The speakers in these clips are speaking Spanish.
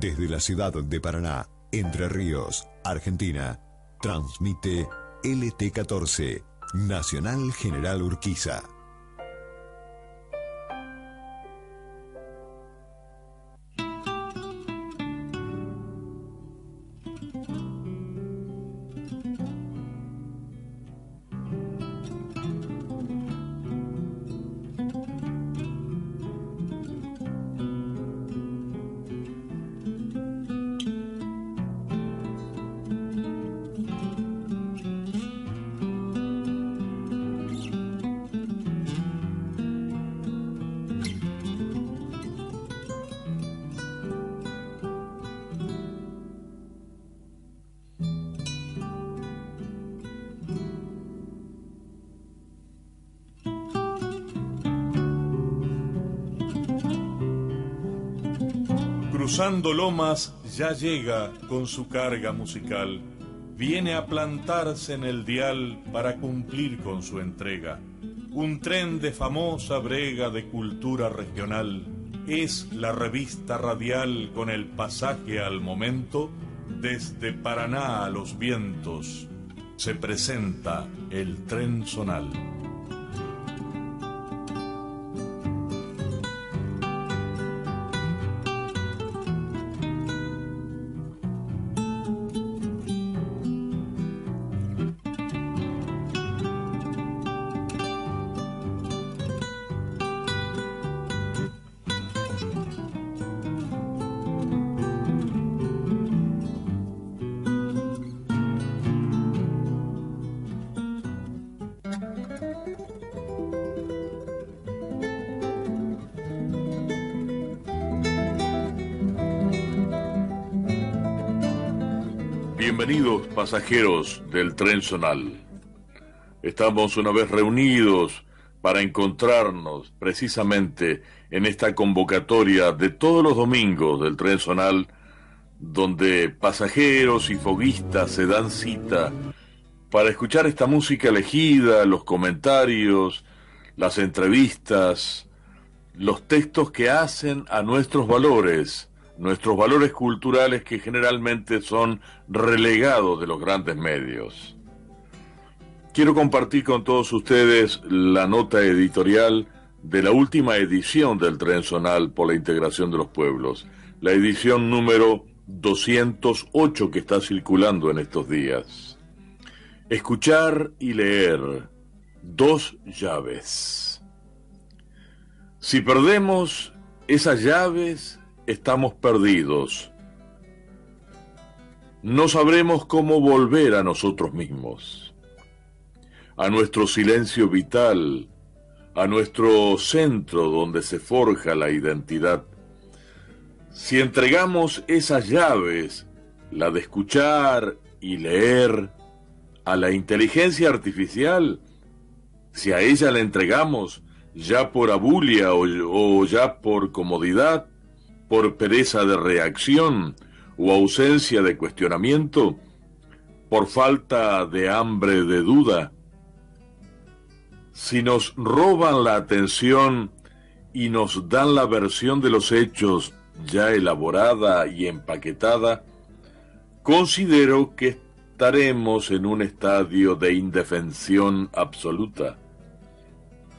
Desde la ciudad de Paraná, Entre Ríos, Argentina, transmite LT14, Nacional General Urquiza. Ya llega con su carga musical. Viene a plantarse en el dial para cumplir con su entrega. Un tren de famosa brega de cultura regional. Es la revista radial con el pasaje al momento. Desde Paraná a los vientos se presenta el tren zonal. Pasajeros del tren zonal. Estamos una vez reunidos para encontrarnos precisamente en esta convocatoria de todos los domingos del tren zonal, donde pasajeros y foguistas se dan cita para escuchar esta música elegida, los comentarios, las entrevistas, los textos que hacen a nuestros valores nuestros valores culturales que generalmente son relegados de los grandes medios. Quiero compartir con todos ustedes la nota editorial de la última edición del Tren Zonal por la Integración de los Pueblos, la edición número 208 que está circulando en estos días. Escuchar y leer, dos llaves. Si perdemos esas llaves, estamos perdidos. No sabremos cómo volver a nosotros mismos, a nuestro silencio vital, a nuestro centro donde se forja la identidad. Si entregamos esas llaves, la de escuchar y leer, a la inteligencia artificial, si a ella la entregamos ya por abulia o, o ya por comodidad, por pereza de reacción o ausencia de cuestionamiento, por falta de hambre de duda. Si nos roban la atención y nos dan la versión de los hechos ya elaborada y empaquetada, considero que estaremos en un estadio de indefensión absoluta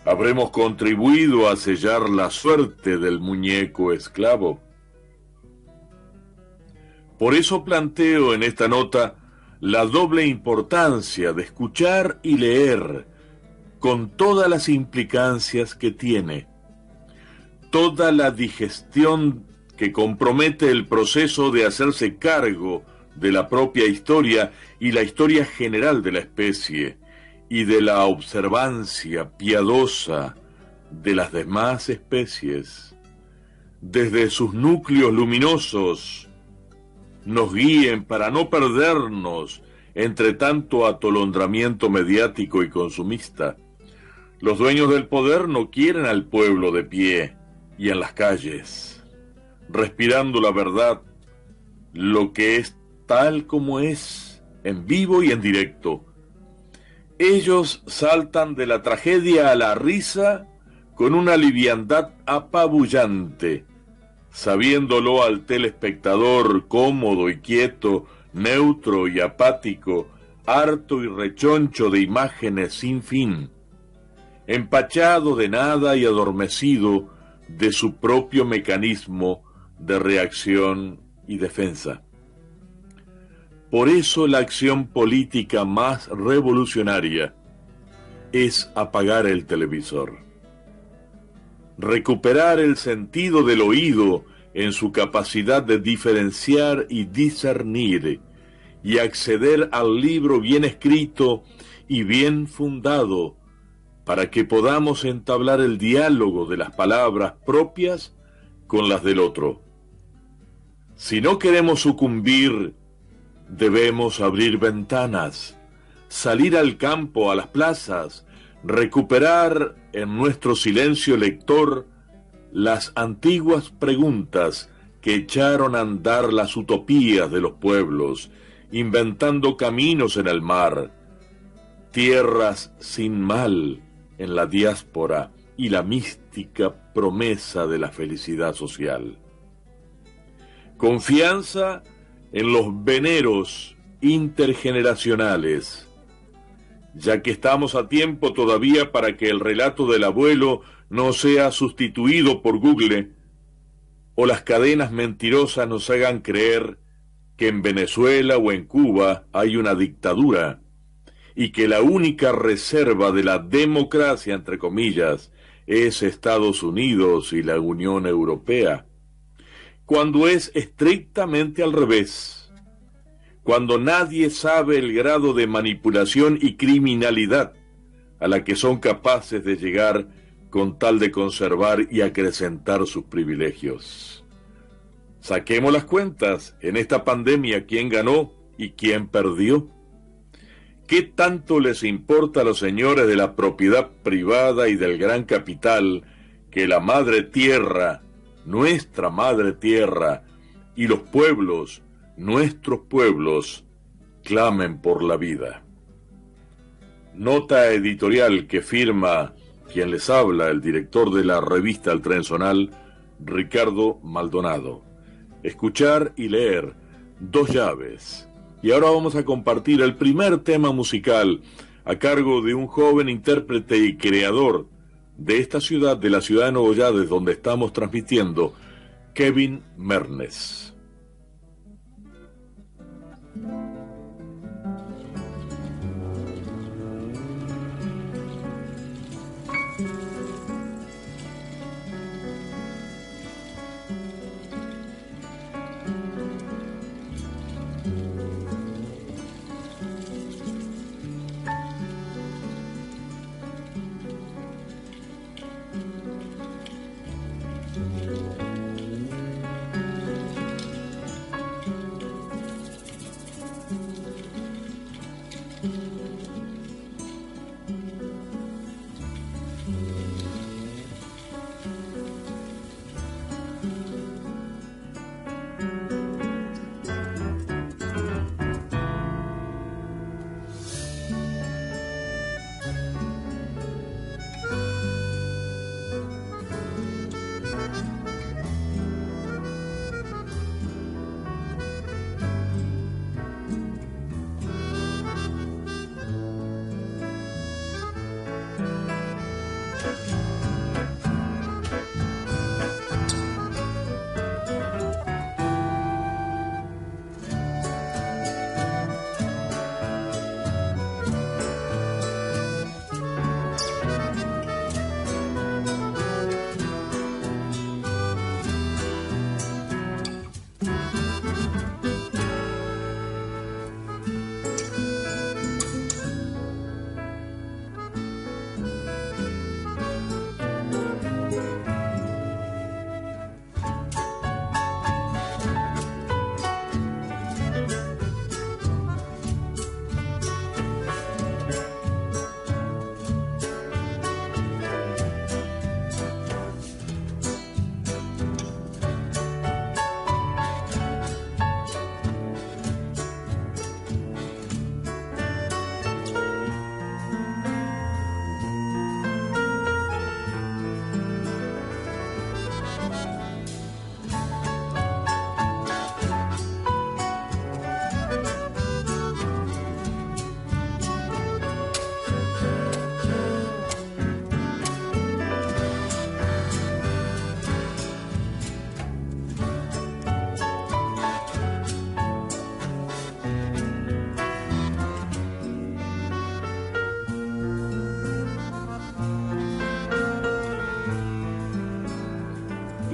habremos contribuido a sellar la suerte del muñeco esclavo. Por eso planteo en esta nota la doble importancia de escuchar y leer con todas las implicancias que tiene, toda la digestión que compromete el proceso de hacerse cargo de la propia historia y la historia general de la especie, y de la observancia piadosa de las demás especies, desde sus núcleos luminosos, nos guíen para no perdernos entre tanto atolondramiento mediático y consumista. Los dueños del poder no quieren al pueblo de pie y en las calles, respirando la verdad, lo que es tal como es, en vivo y en directo, ellos saltan de la tragedia a la risa con una liviandad apabullante, sabiéndolo al telespectador cómodo y quieto, neutro y apático, harto y rechoncho de imágenes sin fin, empachado de nada y adormecido de su propio mecanismo de reacción y defensa. Por eso la acción política más revolucionaria es apagar el televisor, recuperar el sentido del oído en su capacidad de diferenciar y discernir y acceder al libro bien escrito y bien fundado para que podamos entablar el diálogo de las palabras propias con las del otro. Si no queremos sucumbir, debemos abrir ventanas, salir al campo, a las plazas, recuperar en nuestro silencio lector las antiguas preguntas que echaron a andar las utopías de los pueblos, inventando caminos en el mar, tierras sin mal en la diáspora y la mística promesa de la felicidad social. Confianza en los veneros intergeneracionales, ya que estamos a tiempo todavía para que el relato del abuelo no sea sustituido por Google o las cadenas mentirosas nos hagan creer que en Venezuela o en Cuba hay una dictadura y que la única reserva de la democracia, entre comillas, es Estados Unidos y la Unión Europea, cuando es estrictamente al revés, cuando nadie sabe el grado de manipulación y criminalidad a la que son capaces de llegar con tal de conservar y acrecentar sus privilegios. Saquemos las cuentas en esta pandemia quién ganó y quién perdió. ¿Qué tanto les importa a los señores de la propiedad privada y del gran capital que la madre tierra, nuestra madre tierra, y los pueblos, nuestros pueblos, clamen por la vida? Nota editorial que firma quien les habla, el director de la revista El Tren Sonal, Ricardo Maldonado. Escuchar y leer, dos llaves. Y ahora vamos a compartir el primer tema musical a cargo de un joven intérprete y creador de esta ciudad, de la ciudad de Nuevo Yades, donde estamos transmitiendo, Kevin Mernes.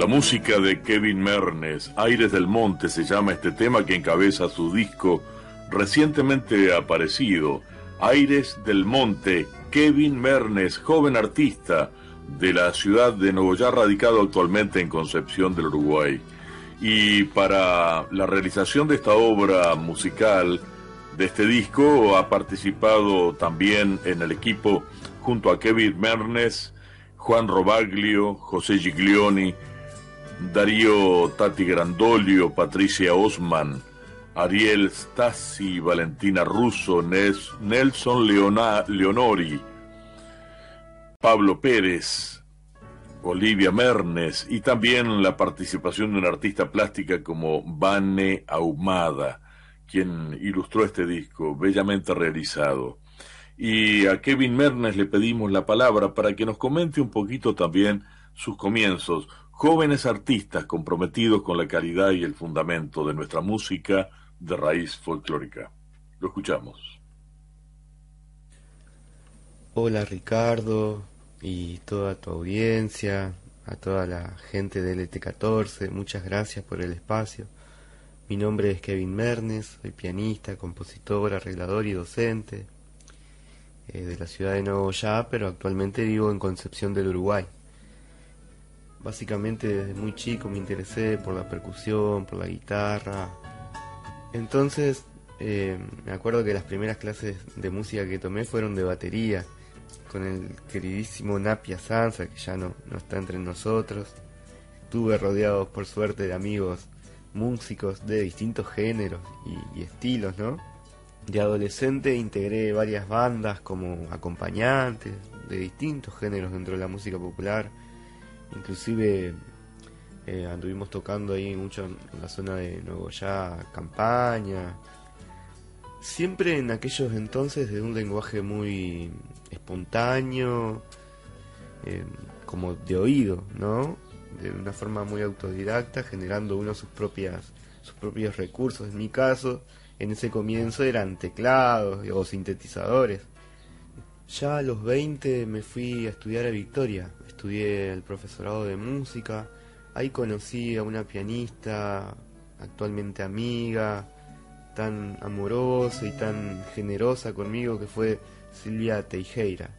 La música de Kevin Mernes, Aires del Monte se llama este tema que encabeza su disco recientemente aparecido, Aires del Monte, Kevin Mernes, joven artista de la ciudad de Nogoyá, radicado actualmente en Concepción del Uruguay. Y para la realización de esta obra musical, de este disco, ha participado también en el equipo junto a Kevin Mernes, Juan Robaglio, José Giglioni, Darío Tati Grandolio, Patricia Osman, Ariel Stasi, Valentina Russo, Nelson Leonori, Pablo Pérez, Olivia Mernes y también la participación de una artista plástica como Vane Ahumada, quien ilustró este disco bellamente realizado. Y a Kevin Mernes le pedimos la palabra para que nos comente un poquito también sus comienzos, jóvenes artistas comprometidos con la calidad y el fundamento de nuestra música de raíz folclórica. Lo escuchamos. Hola Ricardo y toda tu audiencia, a toda la gente del LT14, muchas gracias por el espacio. Mi nombre es Kevin Mernes, soy pianista, compositor, arreglador y docente eh, de la ciudad de Nogoyá, pero actualmente vivo en Concepción del Uruguay. Básicamente desde muy chico me interesé por la percusión, por la guitarra. Entonces eh, me acuerdo que las primeras clases de música que tomé fueron de batería, con el queridísimo Napia Sansa, que ya no, no está entre nosotros. Estuve rodeado por suerte de amigos músicos de distintos géneros y, y estilos, ¿no? De adolescente integré varias bandas como acompañantes de distintos géneros dentro de la música popular Inclusive eh, anduvimos tocando ahí mucho en la zona de Nogoyá, Campaña. Siempre en aquellos entonces de un lenguaje muy espontáneo, eh, como de oído, ¿no? De una forma muy autodidacta, generando uno sus propias sus propios recursos. En mi caso, en ese comienzo eran teclados o sintetizadores. Ya a los 20 me fui a estudiar a Victoria, estudié el profesorado de música, ahí conocí a una pianista actualmente amiga, tan amorosa y tan generosa conmigo que fue Silvia Teijeira.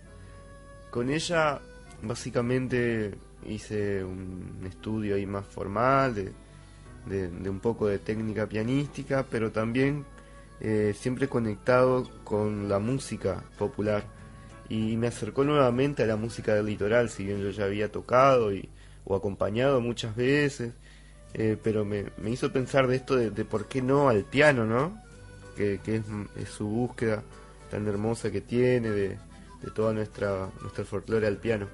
Con ella básicamente hice un estudio ahí más formal de, un poco de técnica pianística, pero también eh, siempre conectado con la música popular y me acercó nuevamente a la música del litoral, si bien yo ya había tocado y, o acompañado muchas veces, eh, pero me, hizo pensar de esto de, por qué no al piano, ¿no? Que, es, su búsqueda tan hermosa que tiene de, de toda nuestra, nuestra folclore al piano.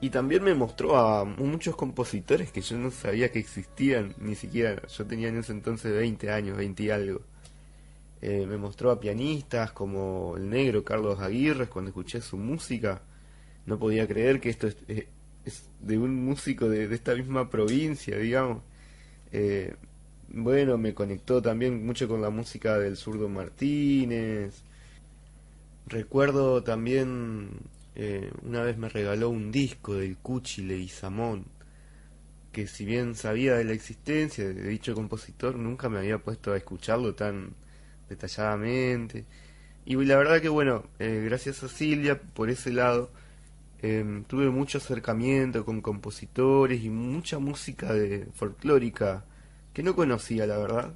Y también me mostró a muchos compositores que yo no sabía que existían, ni siquiera, yo tenía en ese entonces 20 años, 20 y algo. Eh, me mostró a pianistas como el negro Carlos Aguirre, cuando escuché su música, no podía creer que esto es, eh, de un músico de, esta misma provincia, digamos. Eh, bueno, me conectó también mucho con la música del zurdo Martínez. Recuerdo también, una vez me regaló un disco del Cuchile y Samón, que si bien sabía de la existencia de dicho compositor, nunca me había puesto a escucharlo tan detalladamente. Y la verdad que bueno, eh, gracias a Silvia por ese lado, em, tuve mucho acercamiento con compositores y mucha música de folclórica que no conocía, la verdad.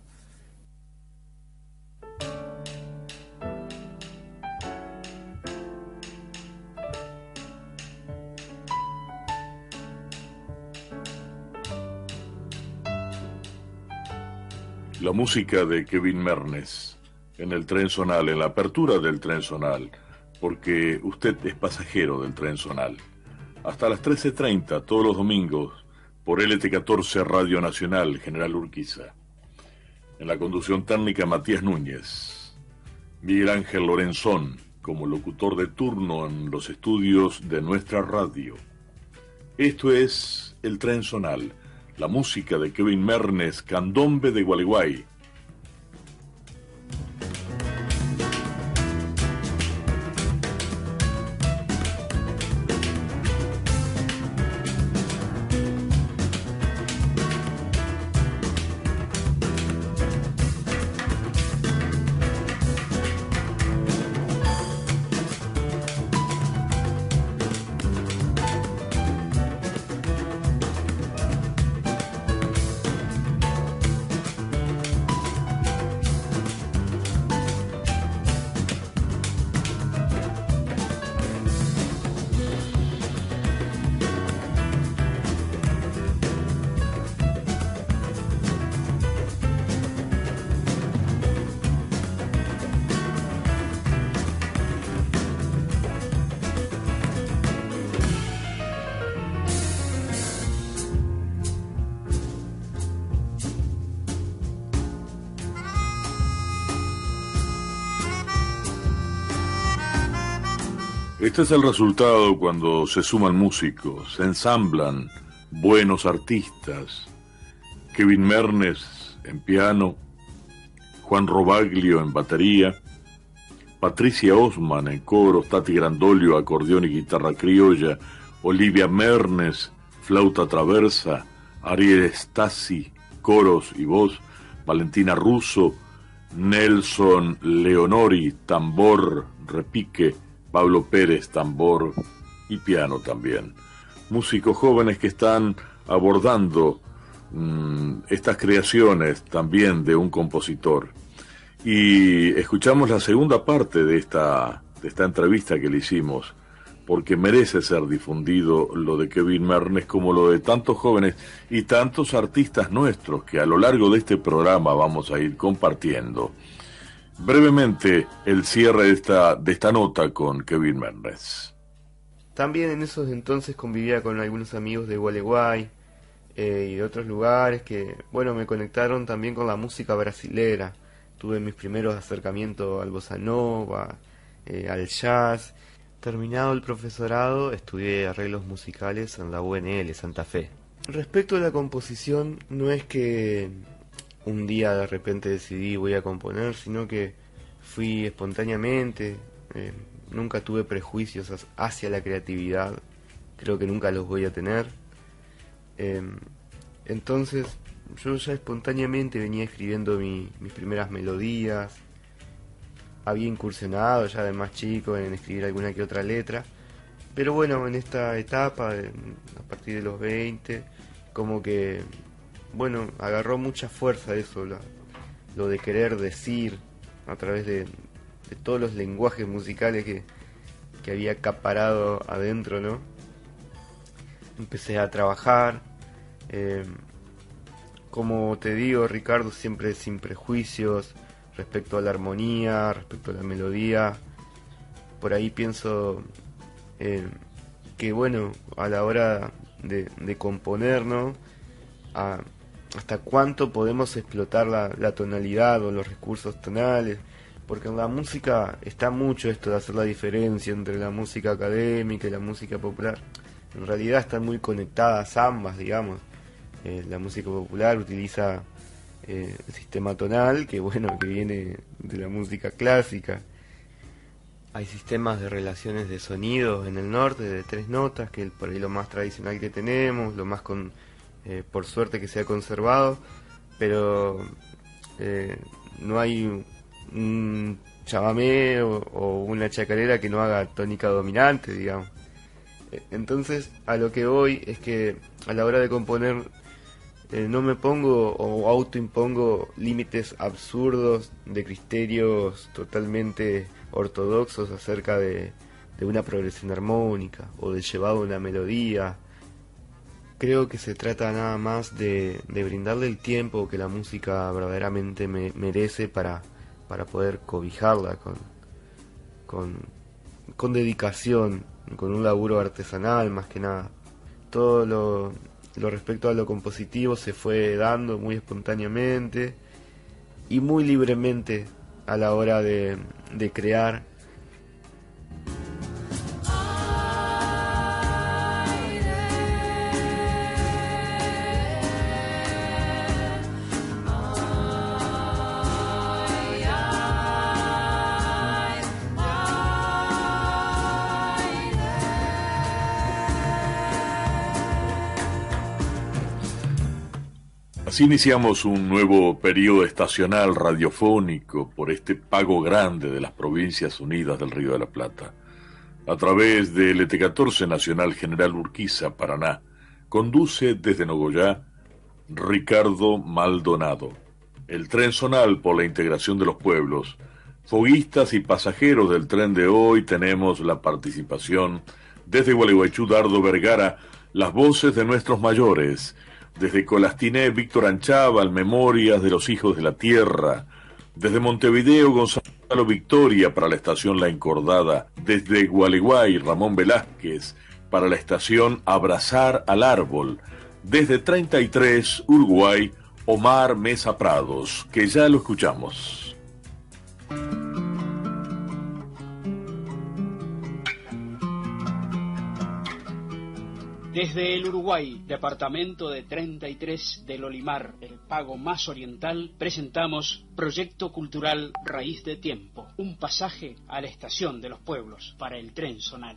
La música de Kevin Mernes en el tren zonal, en la apertura del tren zonal, porque usted es pasajero del tren zonal. Hasta las 13.30 todos los domingos por LT14 Radio Nacional General Urquiza. En la conducción técnica Matías Núñez. Miguel Ángel Lorenzón como locutor de turno en los estudios de nuestra radio. Esto es El Tren Zonal, la música de Kevin Mernes, Candombe de Gualeguay Este es el resultado cuando se suman músicos, se ensamblan buenos artistas. Kevin Mernes en piano, Juan Robaglio en batería, Patricia Osman en coro, Tati Grandolio, acordeón y guitarra criolla, Olivia Mernes, flauta traversa, Ariel Stasi, coros y voz, Valentina Russo, Nelson Leonori, tambor, repique, Pablo Pérez, tambor y piano también. Músicos jóvenes que están abordando mm, estas creaciones también de un compositor. Y escuchamos la segunda parte de esta, de esta entrevista que le hicimos, porque merece ser difundido lo de Kevin Mernes como lo de tantos jóvenes y tantos artistas nuestros que a lo largo de este programa vamos a ir compartiendo. Brevemente, el cierre de esta, de esta nota con Kevin Mendes. También en esos entonces convivía con algunos amigos de Gualeguay eh, y de otros lugares que, bueno, me conectaron también con la música brasilera. Tuve mis primeros acercamientos al bossa nova, eh, al jazz. Terminado el profesorado, estudié arreglos musicales en la UNL Santa Fe. Respecto a la composición, no es que un día de repente decidí voy a componer, sino que fui espontáneamente, eh, nunca tuve prejuicios hacia la creatividad, creo que nunca los voy a tener. Em, entonces yo ya espontáneamente venía escribiendo mis primeras melodías, había incursionado ya de más chico en escribir alguna que otra letra, pero bueno, en esta etapa, a partir de los 20, como que bueno, agarró mucha fuerza eso, lo, de querer decir a través de, todos los lenguajes musicales que, había acaparado adentro, ¿no? Empecé a trabajar, em, como te digo, Ricardo, siempre sin prejuicios respecto a la armonía, respecto a la melodía. Por ahí pienso em, que, bueno, a la hora de, componer, ¿no? A, hasta cuánto podemos explotar la, tonalidad o los recursos tonales, porque en la música está mucho esto de hacer la diferencia entre la música académica y la música popular. En realidad están muy conectadas ambas, digamos. Eh, la música popular utiliza eh, el sistema tonal, que bueno, que viene de la música clásica. Hay sistemas de relaciones de sonidos en el norte de tres notas, que es por ahí lo más tradicional que tenemos, lo más con eh, por suerte que se ha conservado, pero eh, no hay un chamamé o, una chacarera que no haga tónica dominante, digamos. Eh, entonces, a lo que voy es que a la hora de componer no me pongo o autoimpongo límites absurdos de criterios totalmente ortodoxos acerca de, de una progresión armónica o de llevado una melodía creo que se trata nada más de, brindarle el tiempo que la música verdaderamente merece para, para poder cobijarla con, con, dedicación, con un laburo artesanal más que nada. Todo lo, lo respecto a lo compositivo se fue dando muy espontáneamente y muy libremente a la hora de, de crear Así iniciamos un nuevo periodo estacional radiofónico por este pago grande de las Provincias Unidas del Río de la Plata. A través del ET14 Nacional General Urquiza, Paraná, conduce desde Nogoyá Ricardo Maldonado. El tren zonal por la integración de los pueblos. Foguistas y pasajeros del tren de hoy tenemos la participación desde Gualeguaychú Dardo Vergara, las voces de nuestros mayores, desde Colastiné, Víctor Anchaval, Memorias de los Hijos de la Tierra. Desde Montevideo, Gonzalo Victoria para la estación La Encordada. Desde Gualeguay, Ramón Velázquez para la estación Abrazar al Árbol. Desde 33, Uruguay, Omar Mesa Prados, que ya lo escuchamos. Desde el Uruguay, departamento de 33 del Olimar, el pago más oriental, presentamos Proyecto Cultural Raíz de Tiempo, un pasaje a la estación de los pueblos para el tren zonal.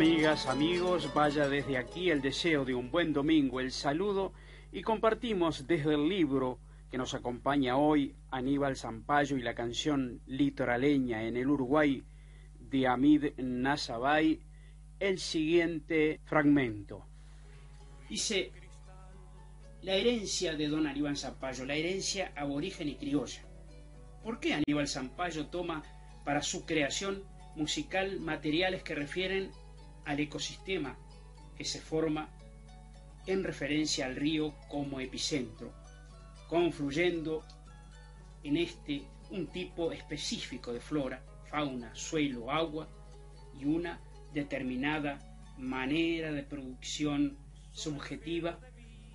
Amigas, amigos, vaya desde aquí el deseo de un buen domingo, el saludo y compartimos desde el libro que nos acompaña hoy Aníbal Zampayo y la canción litoraleña en el Uruguay de Amid Nazabay el siguiente fragmento. Dice la herencia de don Aníbal Zampayo, la herencia aborigen y criolla. ¿Por qué Aníbal Zampayo toma para su creación musical materiales que refieren al ecosistema que se forma en referencia al río como epicentro, confluyendo en este un tipo específico de flora, fauna, suelo, agua y una determinada manera de producción subjetiva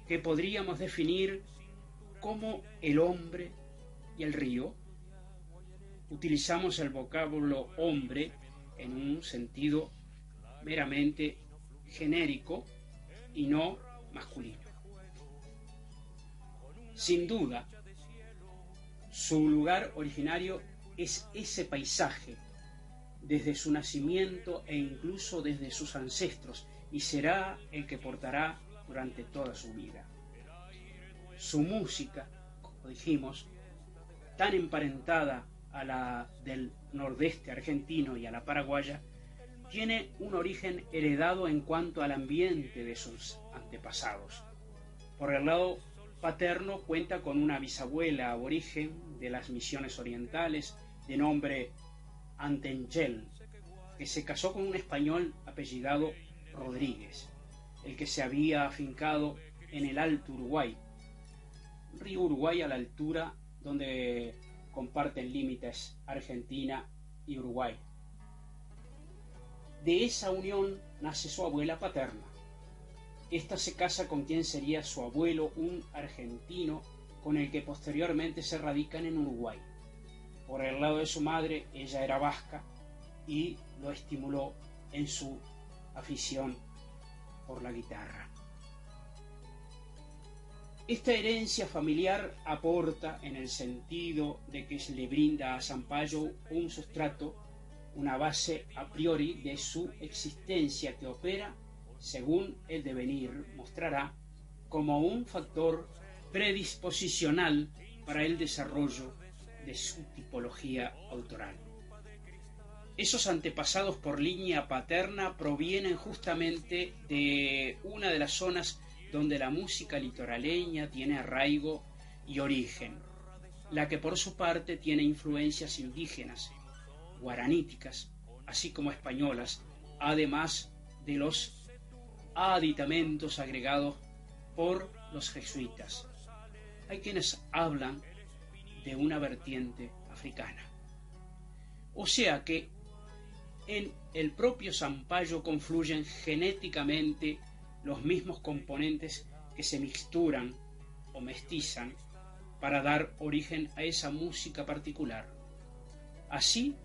que podríamos definir como el hombre y el río. Utilizamos el vocablo hombre en un sentido meramente genérico y no masculino. Sin duda, su lugar originario es ese paisaje, desde su nacimiento e incluso desde sus ancestros, y será el que portará durante toda su vida. Su música, como dijimos, tan emparentada a la del nordeste argentino y a la paraguaya, tiene un origen heredado en cuanto al ambiente de sus antepasados. Por el lado paterno cuenta con una bisabuela aborigen de las misiones orientales de nombre Antenchel, que se casó con un español apellidado Rodríguez, el que se había afincado en el Alto Uruguay, río Uruguay a la altura donde comparten límites Argentina y Uruguay. De esa unión nace su abuela paterna. Esta se casa con quien sería su abuelo, un argentino, con el que posteriormente se radican en Uruguay. Por el lado de su madre, ella era vasca y lo estimuló en su afición por la guitarra. Esta herencia familiar aporta en el sentido de que se le brinda a Zampayo un sustrato una base a priori de su existencia que opera, según el devenir mostrará, como un factor predisposicional para el desarrollo de su tipología autoral. Esos antepasados por línea paterna provienen justamente de una de las zonas donde la música litoraleña tiene arraigo y origen, la que por su parte tiene influencias indígenas, guaraníticas, así como españolas, además de los aditamentos agregados por los jesuitas. Hay quienes hablan de una vertiente africana. O sea que en el propio Zampayo confluyen genéticamente los mismos componentes que se mixturan o mestizan para dar origen a esa música particular. Así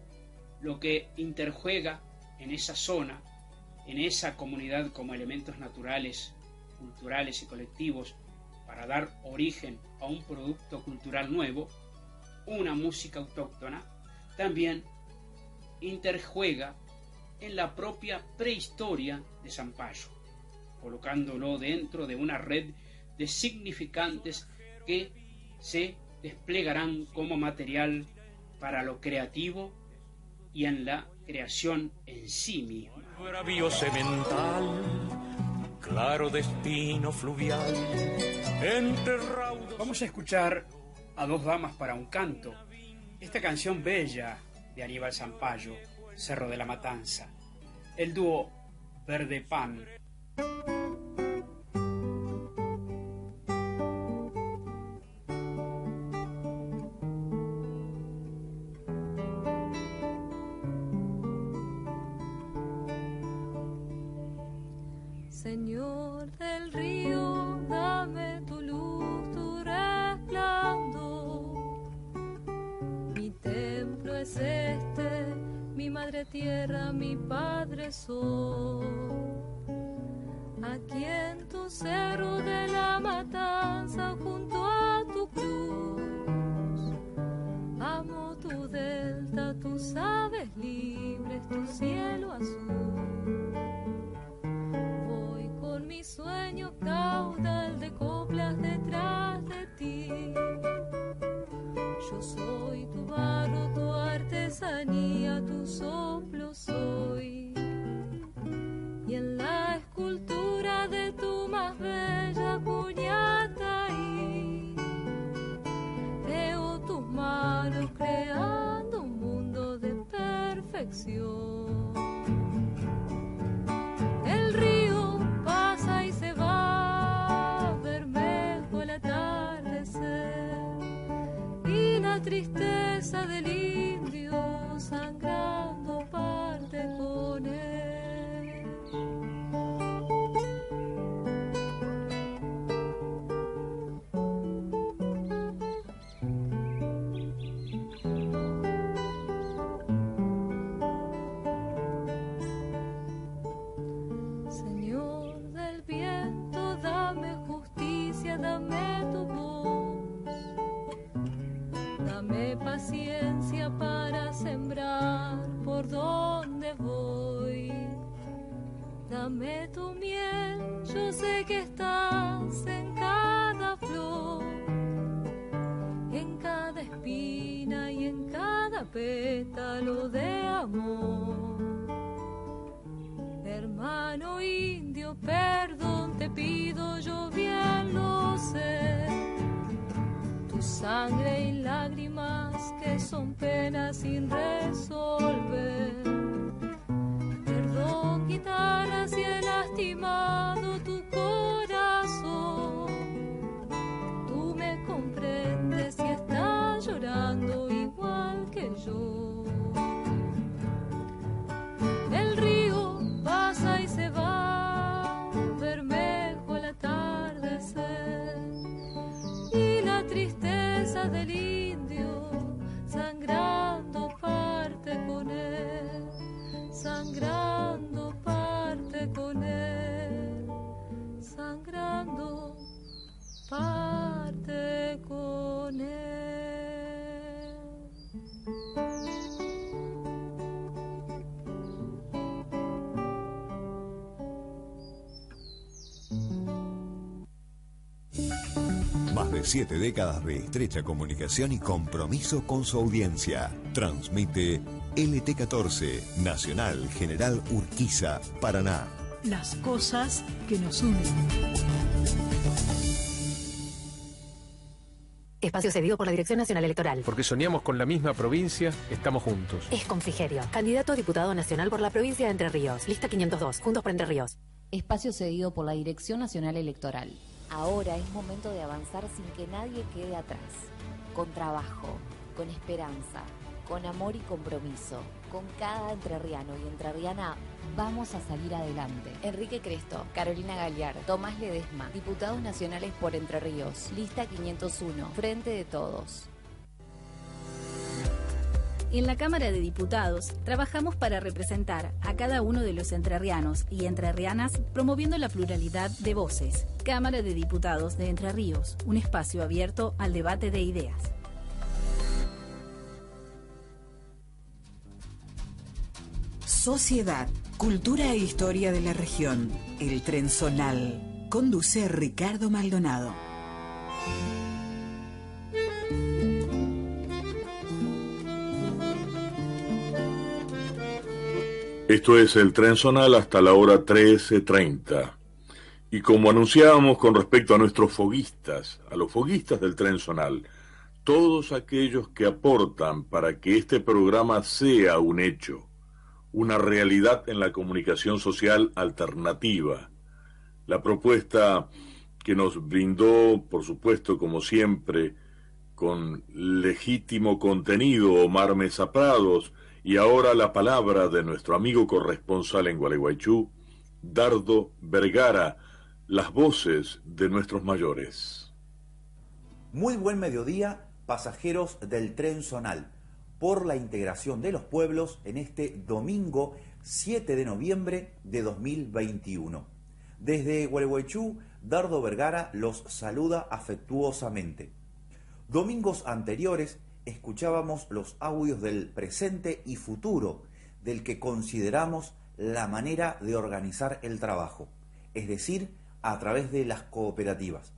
lo que interjuega en esa zona, en esa comunidad como elementos naturales, culturales y colectivos para dar origen a un producto cultural nuevo, una música autóctona, también interjuega en la propia prehistoria de Zampayo, colocándolo dentro de una red de significantes que se desplegarán como material para lo creativo y en la creación en sí misma. claro destino fluvial, Vamos a escuchar a dos damas para un canto. Esta canción bella de Aníbal Zampayo, Cerro de la Matanza. El dúo Verde Pan siete décadas de estrecha comunicación y compromiso con su audiencia. Transmite LT14, Nacional General Urquiza, Paraná. Las cosas que nos unen. Espacio cedido por la Dirección Nacional Electoral. Porque soñamos con la misma provincia, estamos juntos. Es con Frigerio, candidato a diputado nacional por la provincia de Entre Ríos. Lista 502, Juntos por Entre Ríos. Espacio cedido por la Dirección Nacional Electoral. Ahora es momento de avanzar sin que nadie quede atrás. Con trabajo, con esperanza, con amor y compromiso. Con cada entrerriano y entrerriana Vamos a salir adelante. Enrique Cresto, Carolina Galear, Tomás Ledesma, diputados nacionales por Entre Ríos, lista 501, Frente de Todos. En la Cámara de Diputados trabajamos para representar a cada uno de los entrerrianos y entrerrianas promoviendo la pluralidad de voces. Cámara de Diputados de Entre Ríos, un espacio abierto al debate de ideas. Sociedad, Cultura e Historia de la Región. El Tren Zonal. Conduce Ricardo Maldonado. Esto es el tren zonal hasta la hora 13.30. Y como anunciábamos con respecto a nuestros foguistas, a los foguistas del tren zonal, todos aquellos que aportan para que este programa sea un hecho, una realidad en la comunicación social alternativa. La propuesta que nos brindó, por supuesto, como siempre, con legítimo contenido Omar Mesa Prados, y ahora la palabra de nuestro amigo corresponsal en Gualeguaychú, Dardo Vergara, las voces de nuestros mayores. Muy buen mediodía, pasajeros del tren zonal. por la integración de los pueblos en este domingo 7 de noviembre de 2021. Desde Gualeguaychú, Dardo Vergara los saluda afectuosamente. Domingos anteriores escuchábamos los audios del presente y futuro del que consideramos la manera de organizar el trabajo, es decir, a través de las cooperativas.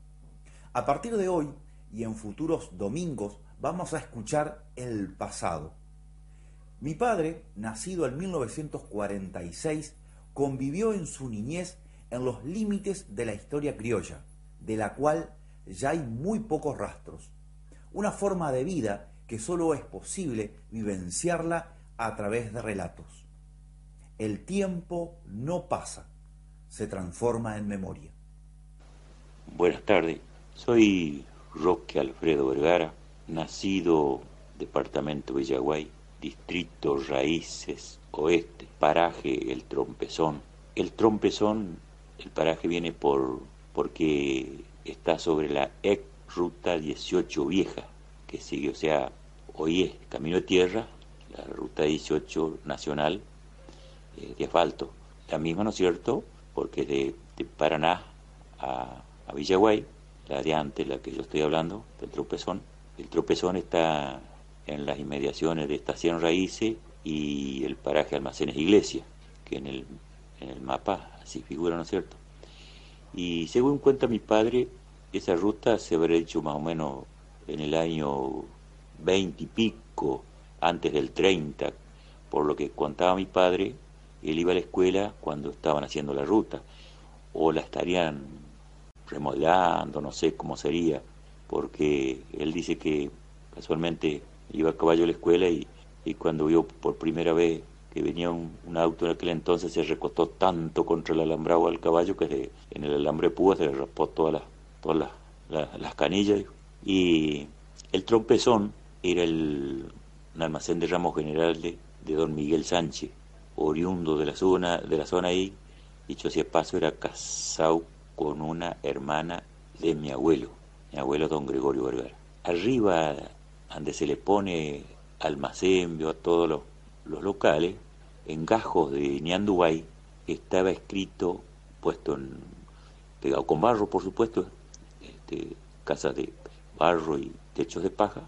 A partir de hoy y en futuros domingos vamos a escuchar el pasado. Mi padre, nacido en 1946, convivió en su niñez en los límites de la historia criolla, de la cual ya hay muy pocos rastros. Una forma de vida que solo es posible vivenciarla a través de relatos. El tiempo no pasa, se transforma en memoria. Buenas tardes, soy Roque Alfredo Vergara, nacido departamento Villaguay, distrito Raíces Oeste, paraje El Trompezón. El Trompezón, el paraje viene por porque está sobre la ex ruta 18 vieja, que sigue, o sea, hoy es camino de tierra, la ruta 18 nacional eh, de asfalto. La misma, ¿no es cierto? Porque de, de Paraná a, a Villaguay la de antes, la que yo estoy hablando, del tropezón. El tropezón está en las inmediaciones de Estación Raíces y el paraje Almacenes Iglesia, que en el, en el mapa así figura, ¿no es cierto? Y según cuenta mi padre, esa ruta se habrá hecho más o menos en el año 20 y pico, antes del 30, por lo que contaba mi padre, él iba a la escuela cuando estaban haciendo la ruta, o la estarían remodelando, no sé cómo sería, porque él dice que casualmente iba a caballo a la escuela y, y cuando vio por primera vez que venía un, auto en aquel entonces se recostó tanto contra el alambrado al caballo que en el alambre púa se le todas las todas las, las, las canillas y el trompezón era el un almacén de ramos general de, don Miguel Sánchez oriundo de la zona de la zona ahí dicho sea paso era casado con una hermana de mi abuelo, mi abuelo don Gregorio Vergara. Arriba, donde se le pone almacén, a todos los, los, locales, en gajos de Ñandubay, estaba escrito, puesto en, pegado con barro, por supuesto, este, casas de barro y techos de paja,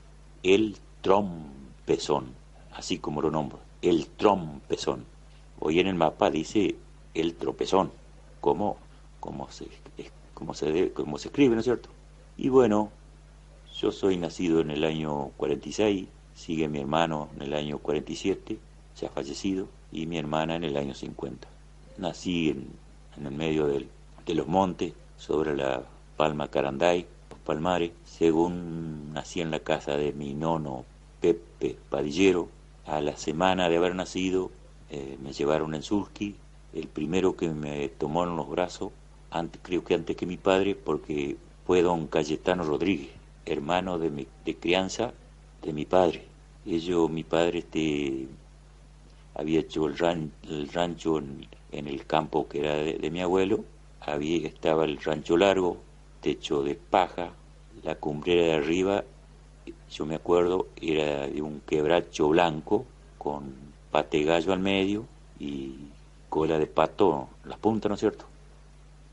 el trompezón, así como lo nombro, el trompezón. Hoy en el mapa dice el tropezón, como como se, como se, como se escribe, ¿no es cierto? Y bueno, yo soy nacido en el año 46, sigue mi hermano en el año 47, ya fallecido, y mi hermana en el año 50. Nací en, en el medio de los montes, sobre la Palma Caranday, Palmares, según nací en la casa de mi nono Pepe Padillero, a la semana de haber nacido eh, me llevaron en Surski, el primero que me tomó en los brazos creo que antes que mi padre, porque fue don Cayetano Rodríguez, hermano de, mi, de crianza de mi padre. Ello, mi padre este, había hecho el, ran, el rancho en, en, el campo que era de, de, mi abuelo, había, estaba el rancho largo, techo de paja, la cumbrera de arriba, yo me acuerdo, era de un quebracho blanco con pate gallo al medio y cola de pato, las puntas, ¿no es cierto?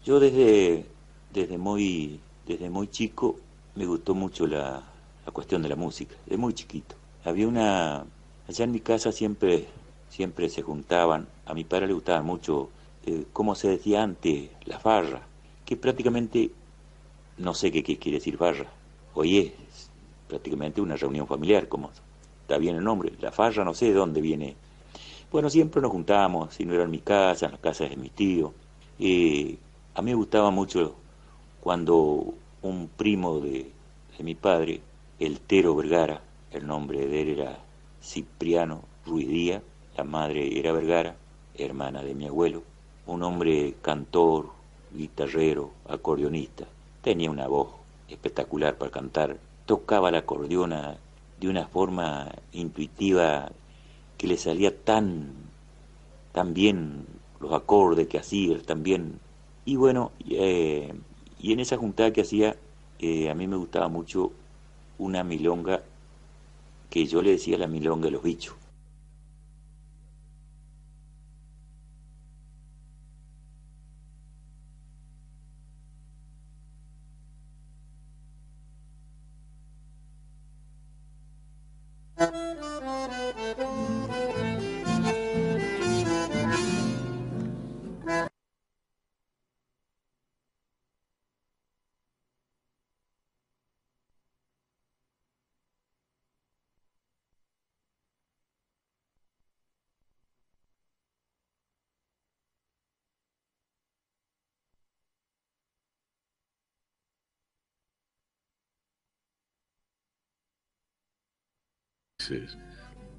Yo desde, desde, muy, desde muy chico me gustó mucho la, la cuestión de la música, de muy chiquito. Había una, allá en mi casa siempre, siempre se juntaban, a mi padre le gustaba mucho, eh, como se decía antes, la farra, que prácticamente, no sé qué, quiere decir farra, hoy es prácticamente una reunión familiar, como está bien el nombre, la farra no sé de dónde viene. Bueno, siempre nos juntábamos, si no era en mi casa, en las casas de mis tíos, eh, a mí me gustaba mucho cuando un primo de, mi padre, el Tero Vergara, el nombre de él era Cipriano Ruiz Díaz, la madre era Vergara, hermana de mi abuelo, un hombre cantor, guitarrero, acordeonista, tenía una voz espectacular para cantar, tocaba la acordeona de una forma intuitiva que le salía tan, tan bien los acordes que hacía, tan bien y bueno, eh, y en esa juntada que hacía, eh, a mí me gustaba mucho una milonga que yo le decía la milonga de los bichos.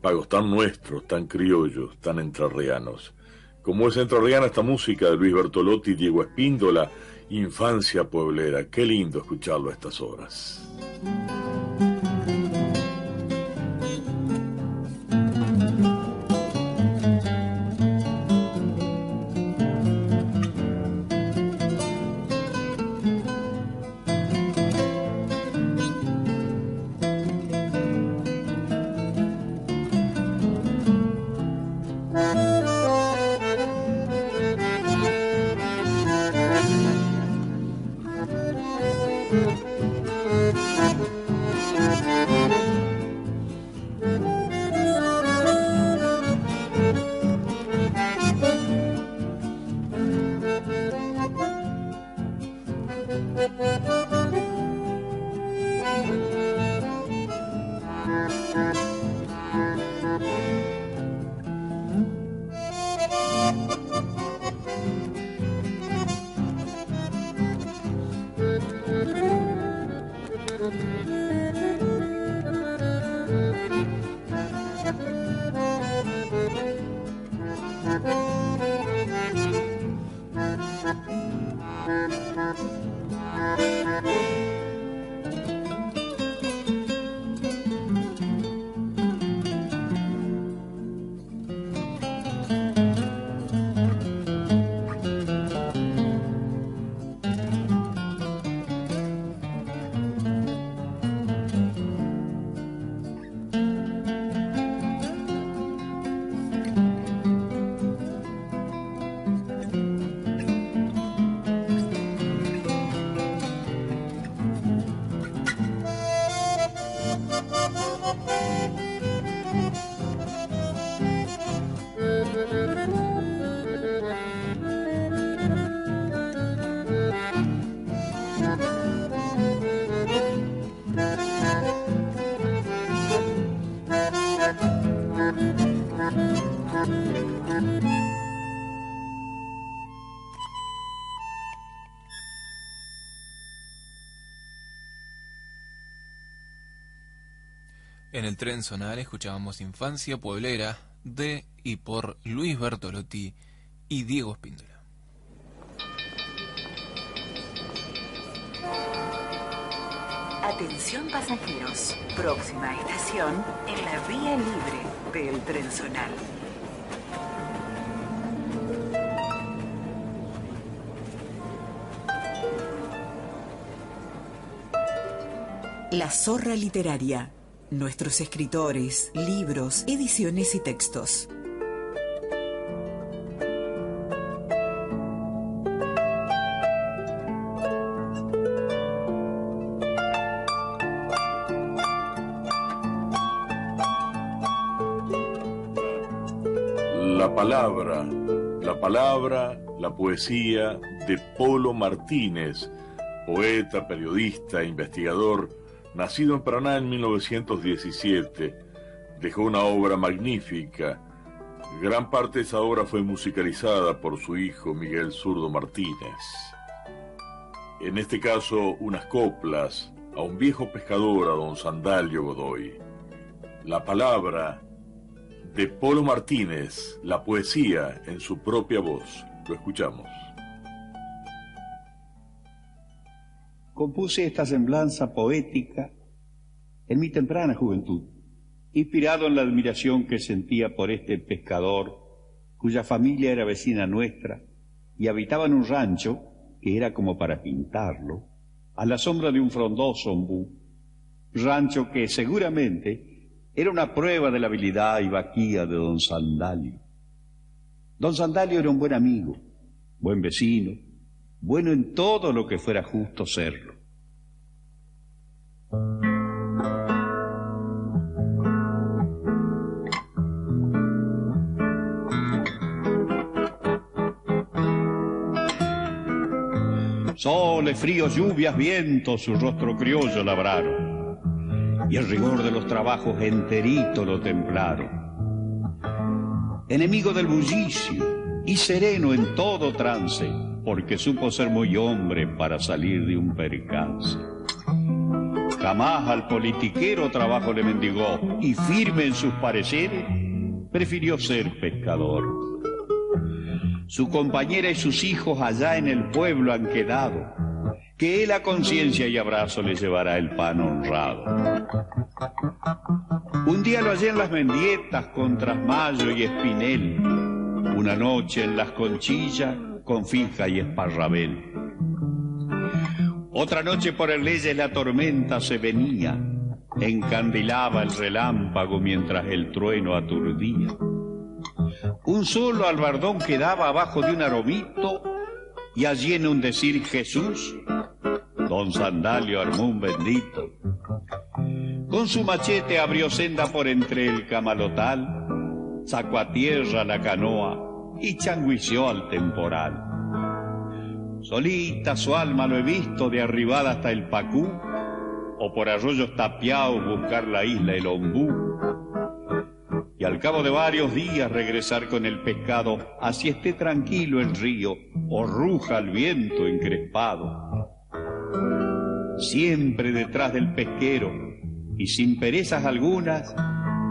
Pagos tan nuestros, tan criollos, tan entrerrianos. Como es entrerriana esta música de Luis Bertolotti y Diego Espíndola, Infancia Pueblera. Qué lindo escucharlo a estas horas. Tren sonar escuchábamos Infancia Pueblera de y por Luis Bertolotti y Diego Espíndola. Atención pasajeros, próxima estación en la vía libre del tren zonal. La zorra literaria nuestros escritores, libros, ediciones y textos. La palabra, la palabra, la poesía de Polo Martínez, poeta, periodista, investigador, Nacido en Paraná en 1917, dejó una obra magnífica. Gran parte de esa obra fue musicalizada por su hijo Miguel Zurdo Martínez. En este caso, unas coplas a un viejo pescador, a don Sandalio Godoy. La palabra de Polo Martínez, la poesía en su propia voz. Lo escuchamos. Compuse esta semblanza poética en mi temprana juventud, inspirado en la admiración que sentía por este pescador cuya familia era vecina nuestra y habitaba en un rancho que era como para pintarlo, a la sombra de un frondoso ombú, rancho que seguramente era una prueba de la habilidad y vaquía de don Sandalio. Don Sandalio era un buen amigo, buen vecino, bueno en todo lo que fuera justo serlo. Soles, fríos, lluvias, vientos, su rostro criollo labraron. Y el rigor de los trabajos enterito lo templaron. Enemigo del bullicio y sereno en todo trance, porque supo ser muy hombre para salir de un percance. Jamás al politiquero trabajo le mendigó y firme en sus pareceres, prefirió ser pescador. Su compañera y sus hijos allá en el pueblo han quedado. Que él a conciencia y abrazo le llevará el pan honrado. Un día lo hallé en las Mendietas con Trasmayo y Espinel. Una noche en las Conchillas con Fija y Esparrabel. Otra noche por el Leyes la tormenta se venía. Encandilaba el relámpago mientras el trueno aturdía. Un solo albardón quedaba abajo de un aromito y allí en un decir Jesús, don Sandalio armó un bendito. Con su machete abrió senda por entre el camalotal, sacó a tierra la canoa y changuició al temporal. Solita su alma lo he visto de arribada hasta el Pacú, o por arroyos tapiados buscar la isla El Ombú y al cabo de varios días regresar con el pescado, así esté tranquilo el río o ruja el viento encrespado. Siempre detrás del pesquero y sin perezas algunas,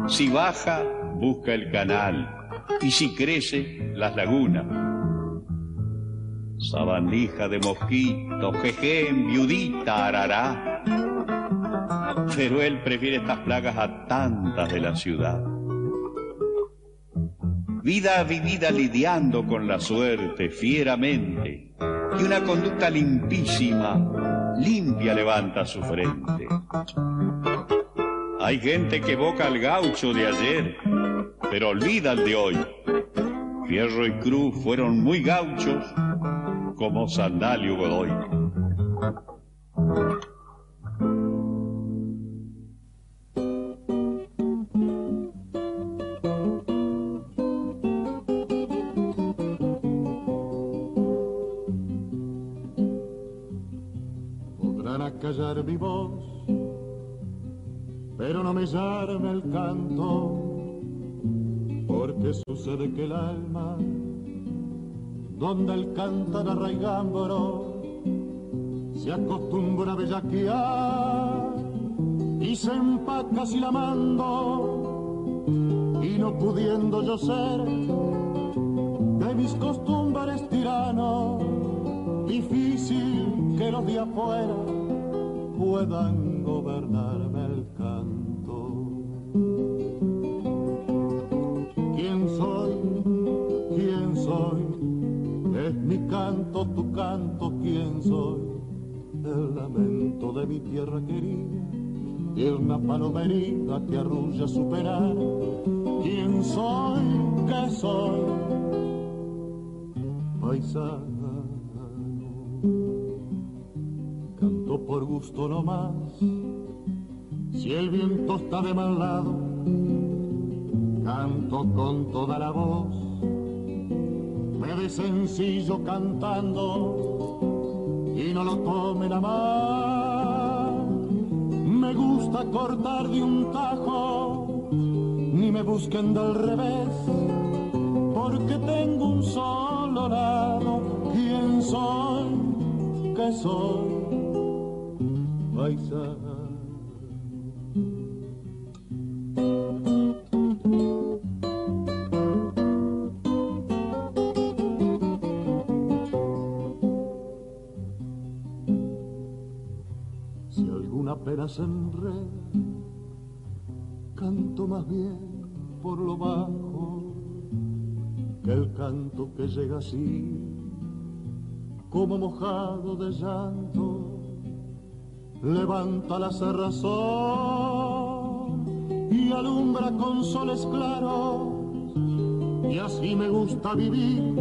si baja, busca el canal y si crece, las lagunas. Sabandija de mosquito, jején, viudita, arará. Pero él prefiere estas plagas a tantas de la ciudad vida vivida lidiando con la suerte fieramente, y una conducta limpísima, limpia levanta su frente. Hay gente que evoca al gaucho de ayer, pero olvida el de hoy. Fierro y Cruz fueron muy gauchos como Sandalio Godoy. mi voz, pero no me llame el canto, porque sucede que el alma, donde el cantar arraigambro, se acostumbra a bellaquear y se empaca si la mando, y no pudiendo yo ser de mis costumbres tiranos, difícil que los de afuera puedan gobernarme el canto. Canto, tu canto, ¿quién soy? El lamento de mi tierra querida, tierna palomerita que arrulla superar. ¿Quién soy? ¿Qué soy? Paisano por gusto no más. Si el viento está de mal lado, canto con toda la voz. Me de sencillo cantando y no lo tome la más. Me gusta cortar de un tajo, ni me busquen del revés, porque tengo un solo lado. ¿Quién soy? ¿Qué soy? Si pena se enreda, canto más bien por lo bajo que el canto que llega así, como mojado de llanto levanta la cerrazón y alumbra con soles claros y así me gusta vivir.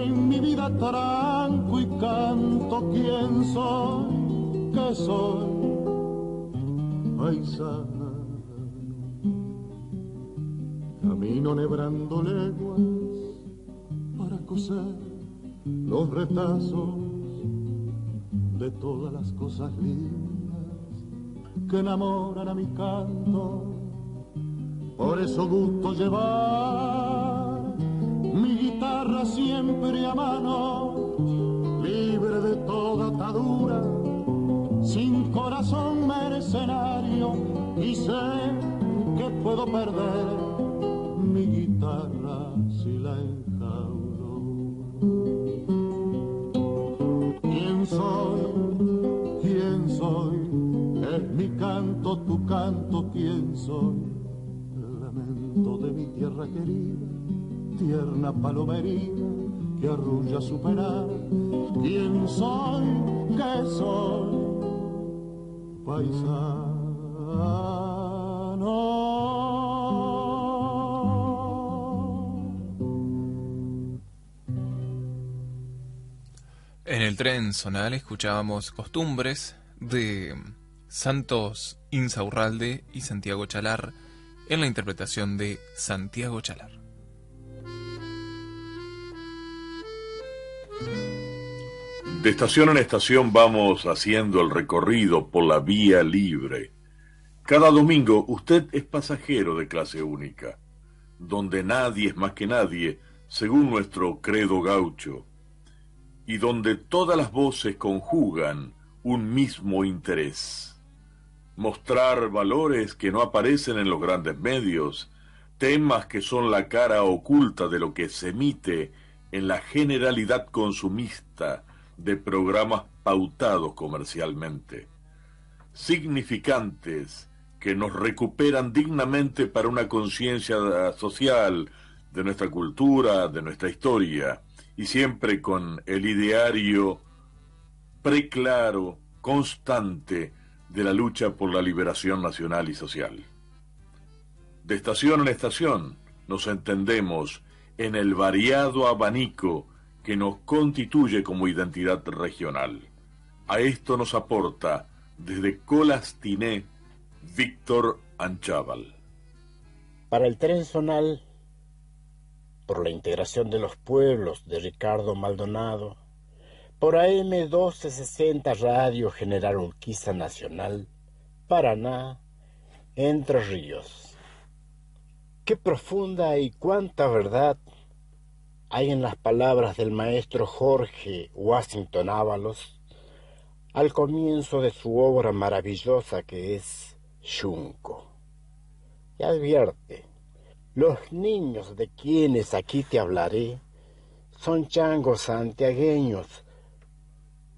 En mi vida tranco y canto quién soy, que soy paisano. Camino nebrando leguas para coser los retazos de todas las cosas lindas que enamoran a mi canto. Por eso gusto llevar mi guitarra siempre a mano, libre de toda atadura, sin corazón mercenario, y sé que puedo perder mi guitarra si la enjauro. ¿Quién soy? ¿Quién soy? Es mi canto, tu canto, ¿quién soy? Lamento de mi tierra querida, tierna palomerina que arrulla su penar. ¿Quién soy? ¿Qué soy? En el tren zonal escuchábamos costumbres de Santos Insaurralde y Santiago Chalar en la interpretación de Santiago Chalar. De estación en estación vamos haciendo el recorrido por la vía libre. Cada domingo usted es pasajero de clase única, donde nadie es más que nadie, según nuestro credo gaucho, y donde todas las voces conjugan un mismo interés. Mostrar valores que no aparecen en los grandes medios, temas que son la cara oculta de lo que se emite en la generalidad consumista de programas pautados comercialmente, significantes que nos recuperan dignamente para una conciencia social de nuestra cultura, de nuestra historia, y siempre con el ideario preclaro, constante, de la lucha por la liberación nacional y social. De estación en estación nos entendemos en el variado abanico que nos constituye como identidad regional. A esto nos aporta desde Colastiné Víctor Anchaval. Para el tren zonal, por la integración de los pueblos de Ricardo Maldonado, por AM 1260 Radio General Urquiza Nacional, Paraná, Entre Ríos. Qué profunda y cuánta verdad hay en las palabras del maestro Jorge Washington Ábalos al comienzo de su obra maravillosa que es Junco. Y advierte, los niños de quienes aquí te hablaré son changos santiagueños,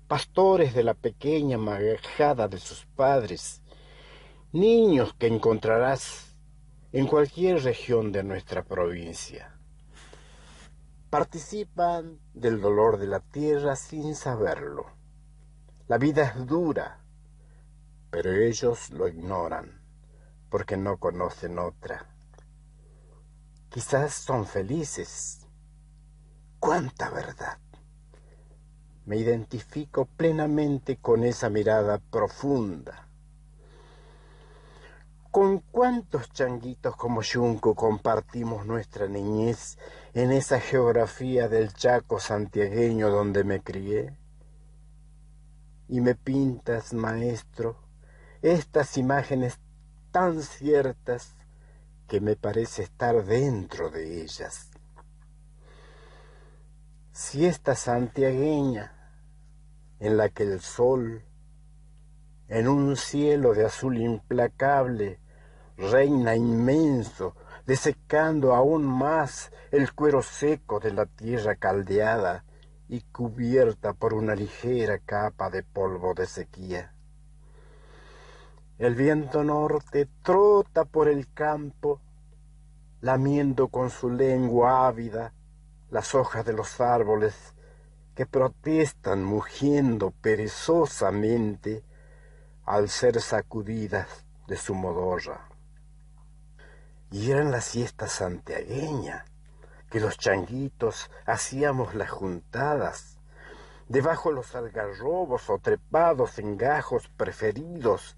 pastores de la pequeña majada de sus padres, niños que encontrarás en cualquier región de nuestra provincia. Participan del dolor de la tierra sin saberlo. La vida es dura, pero ellos lo ignoran porque no conocen otra. Quizás son felices. ¡Cuánta verdad! Me identifico plenamente con esa mirada profunda. ¿Con cuántos changuitos como Yunco compartimos nuestra niñez en esa geografía del Chaco santiagueño donde me crié? Y me pintas, maestro, estas imágenes tan ciertas que me parece estar dentro de ellas. Si esta santiagueña, en la que el sol, en un cielo de azul implacable, reina inmenso, desecando aún más el cuero seco de la tierra caldeada y cubierta por una ligera capa de polvo de sequía. El viento norte trota por el campo, lamiendo con su lengua ávida las hojas de los árboles que protestan mugiendo perezosamente al ser sacudidas de su modorra. Y era en la siesta santiagueña que los changuitos hacíamos las juntadas, debajo los algarrobos o trepados en gajos preferidos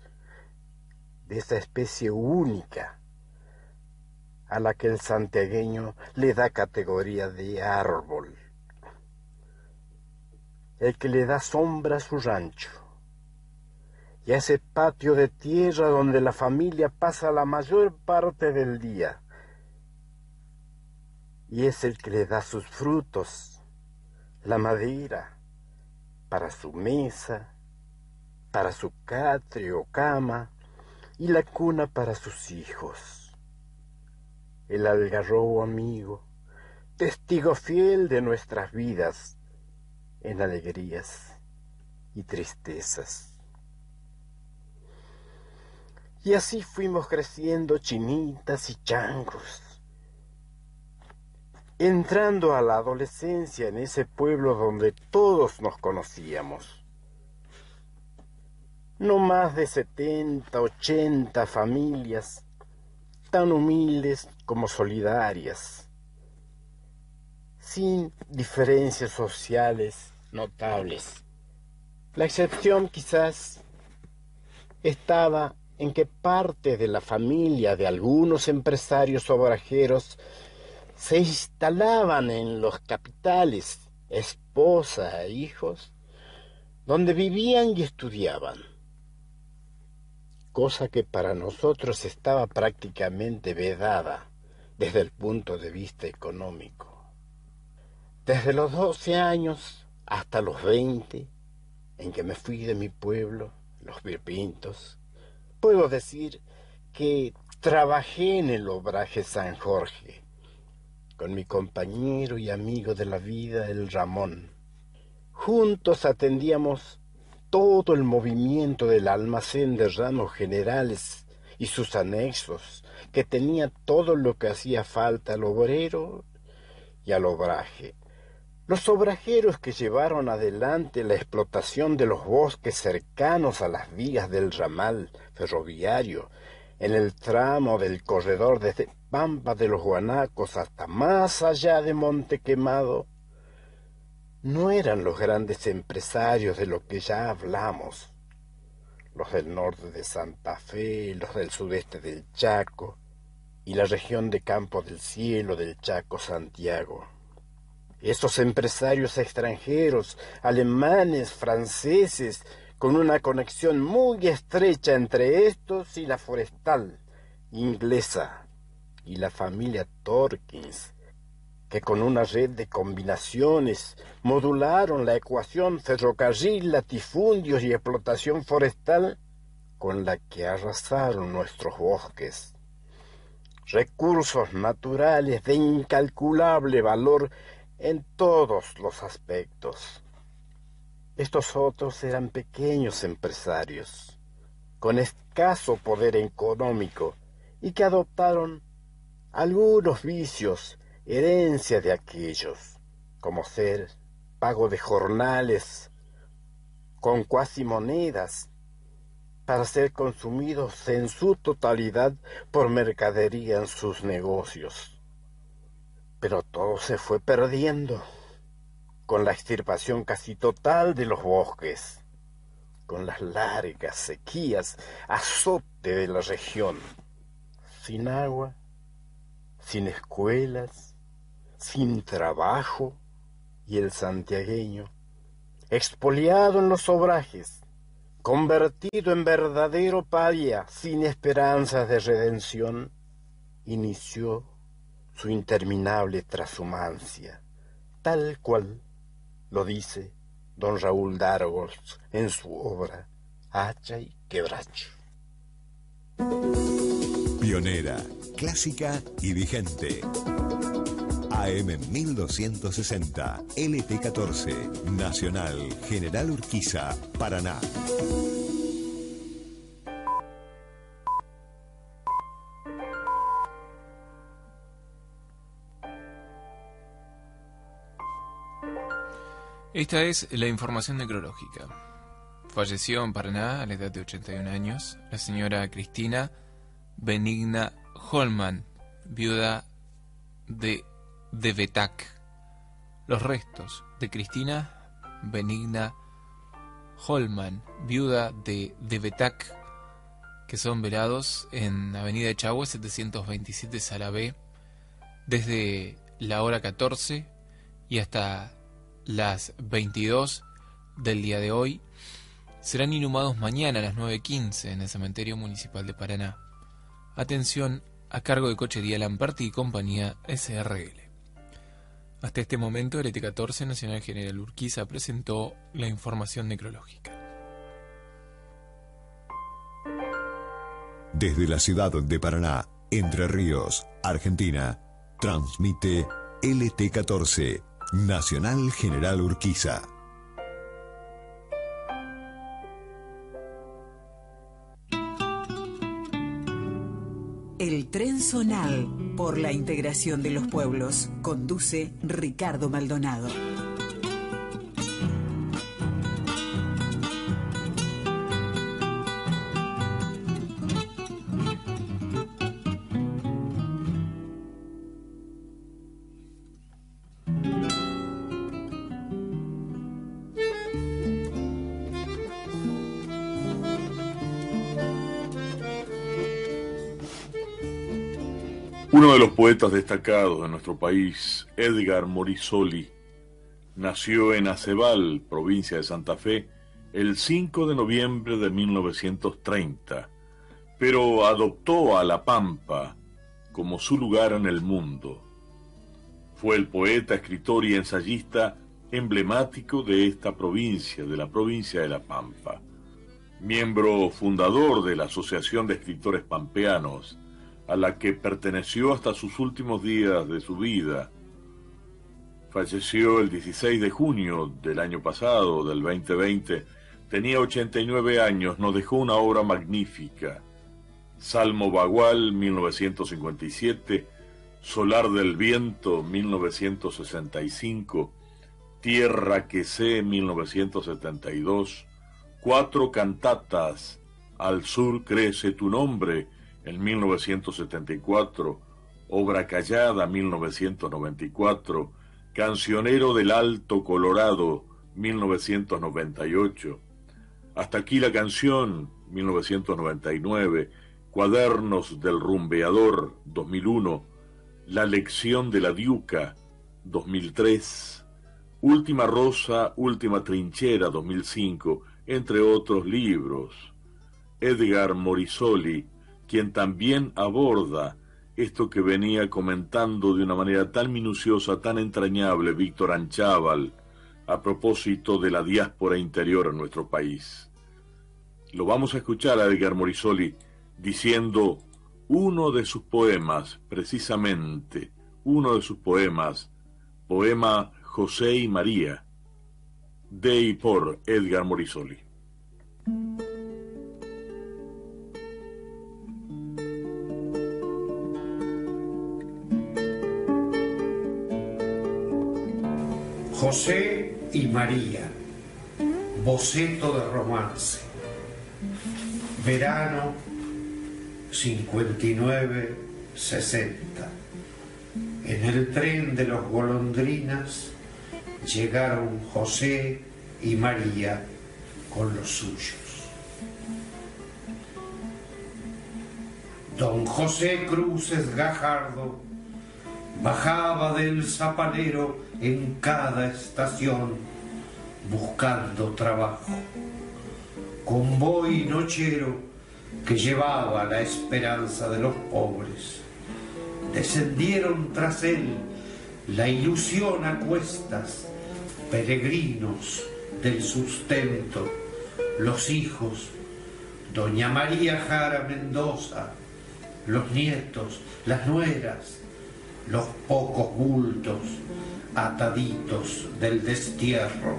de esa especie única a la que el santiagueño le da categoría de árbol, el que le da sombra a su rancho y a ese patio de tierra donde la familia pasa la mayor parte del día, y es el que le da sus frutos, la madera, para su mesa, para su catre o cama, y la cuna para sus hijos. El algarrobo amigo, testigo fiel de nuestras vidas en alegrías y tristezas. Y así fuimos creciendo chinitas y changos, entrando a la adolescencia en ese pueblo donde todos nos conocíamos. No más de setenta, ochenta familias, tan humildes como solidarias, sin diferencias sociales notables. La excepción quizás estaba en que parte de la familia de algunos empresarios obrajeros se instalaban en los capitales, esposa e hijos, donde vivían y estudiaban, cosa que para nosotros estaba prácticamente vedada desde el punto de vista económico. Desde los doce años hasta los veinte, en que me fui de mi pueblo, los Virpintos, puedo decir que trabajé en el obraje San Jorge con mi compañero y amigo de la vida, el Ramón. Juntos atendíamos todo el movimiento del almacén de ramos generales y sus anexos, que tenía todo lo que hacía falta al obrero y al obraje. Los obrajeros que llevaron adelante la explotación de los bosques cercanos a las vías del ramal ferroviario, en el tramo del corredor desde Pampa de los Guanacos hasta más allá de Monte Quemado, no eran los grandes empresarios de lo que ya hablamos, los del norte de Santa Fe, los del sudeste del Chaco y la región de Campo del Cielo del Chaco Santiago. Estos empresarios extranjeros, alemanes, franceses, con una conexión muy estrecha entre estos y la forestal inglesa y la familia Torkins, que con una red de combinaciones modularon la ecuación ferrocarril, latifundios y explotación forestal con la que arrasaron nuestros bosques. Recursos naturales de incalculable valor en todos los aspectos. Estos otros eran pequeños empresarios, con escaso poder económico, y que adoptaron algunos vicios, herencia de aquellos, como ser pago de jornales con cuasi monedas, para ser consumidos en su totalidad por mercadería en sus negocios. Pero todo se fue perdiendo con la extirpación casi total de los bosques, con las largas sequías, azote de la región, sin agua, sin escuelas, sin trabajo, y el santiagueño, expoliado en los obrajes, convertido en verdadero paria sin esperanzas de redención, inició su interminable transhumancia, tal cual lo dice don Raúl Dargos en su obra Hacha y Quebracho. Pionera, clásica y vigente. AM 1260, LT14, Nacional, General Urquiza, Paraná. Esta es la información necrológica. Falleció en Paraná a la edad de 81 años la señora Cristina Benigna Holman, viuda de Devetac. Los restos de Cristina Benigna Holman, viuda de Devetac, que son velados en Avenida Echagüe 727 Sala B desde la hora 14 y hasta las 22 del día de hoy. Serán inhumados mañana a las 9.15 en el Cementerio Municipal de Paraná. Atención a cargo de Cochería Lamperti y compañía SRL. Hasta este momento, el ET14 Nacional General Urquiza presentó la información necrológica. Desde la ciudad de Paraná, Entre Ríos, Argentina, transmite LT14, Nacional General Urquiza. El tren zonal por la integración de los pueblos conduce Ricardo Maldonado. Poetas destacados de nuestro país, Edgar Morisoli, nació en Acebal, provincia de Santa Fe, el 5 de noviembre de 1930, pero adoptó a La Pampa como su lugar en el mundo. Fue el poeta, escritor y ensayista emblemático de esta provincia, de la provincia de La Pampa. Miembro fundador de la Asociación de Escritores Pampeanos, a la que perteneció hasta sus últimos días de su vida. Falleció el 16 de junio del año pasado, del 2020. Tenía 89 años, nos dejó una obra magnífica. Salmo Bagual, 1957, Solar del Viento, 1965, Tierra que sé, 1972, Cuatro cantatas, Al sur crece tu nombre, en 1974, Obra Callada 1994, Cancionero del Alto Colorado 1998, Hasta aquí la canción 1999, Cuadernos del Rumbeador 2001, La lección de la Diuca 2003, Última Rosa, Última Trinchera 2005, entre otros libros. Edgar Morisoli, quien también aborda esto que venía comentando de una manera tan minuciosa, tan entrañable Víctor Anchával a propósito de la diáspora interior en nuestro país. Lo vamos a escuchar a Edgar Morisoli diciendo uno de sus poemas, precisamente, uno de sus poemas, poema José y María, de y por Edgar Morisoli. José y María, boceto de romance. Verano 59-60. En el tren de los golondrinas llegaron José y María con los suyos. Don José Cruces Gajardo bajaba del zapalero en cada estación buscando trabajo. Convoy nochero que llevaba la esperanza de los pobres. Descendieron tras él la ilusión a cuestas, peregrinos del sustento, los hijos, doña María Jara Mendoza, los nietos, las nueras, los pocos bultos ataditos del destierro.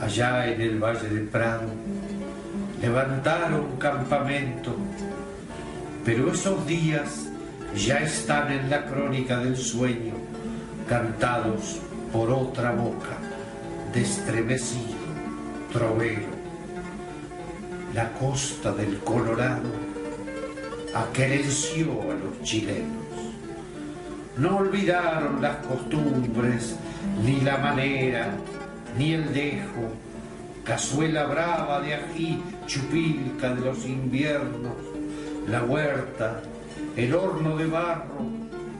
Allá en el Valle del Prado levantaron campamento, pero esos días ya están en la crónica del sueño, cantados por otra boca, de estremecido trovero. La costa del Colorado aquerenció a los chilenos. No olvidaron las costumbres, ni la manera, ni el dejo, cazuela brava de ají, chupilca de los inviernos, la huerta, el horno de barro,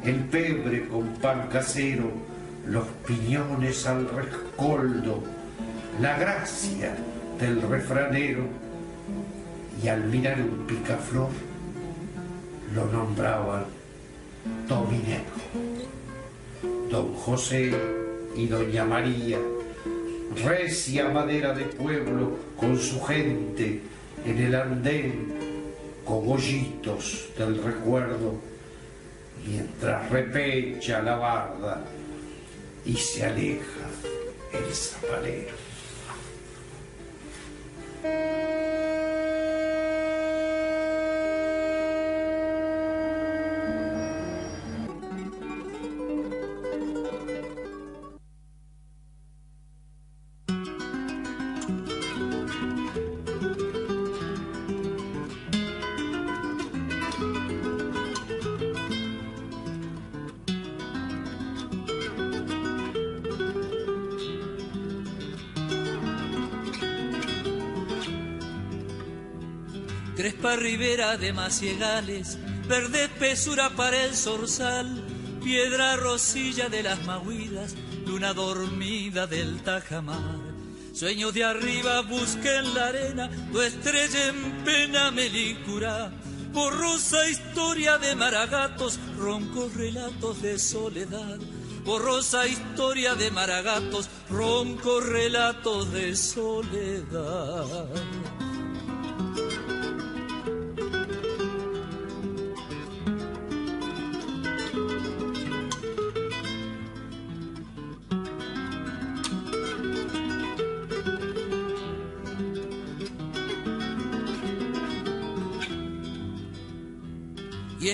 el pebre con pan casero, los piñones al rescoldo, la gracia del refranero, y al mirar un picaflor lo nombraban Dominero. Don José y Doña María, recia madera de pueblo con su gente en el andén, cogollitos del recuerdo, mientras repecha la barda y se aleja el zapalero. Crespa ribera de maciegales, verde espesura para el zorzal, piedra rosilla de las mahuidas, luna dormida del tajamar. Sueños de arriba busquen la arena, tu estrella en pena melicura. Borrosa historia de maragatos, roncos relatos de soledad. Borrosa historia de maragatos, roncos relatos de soledad.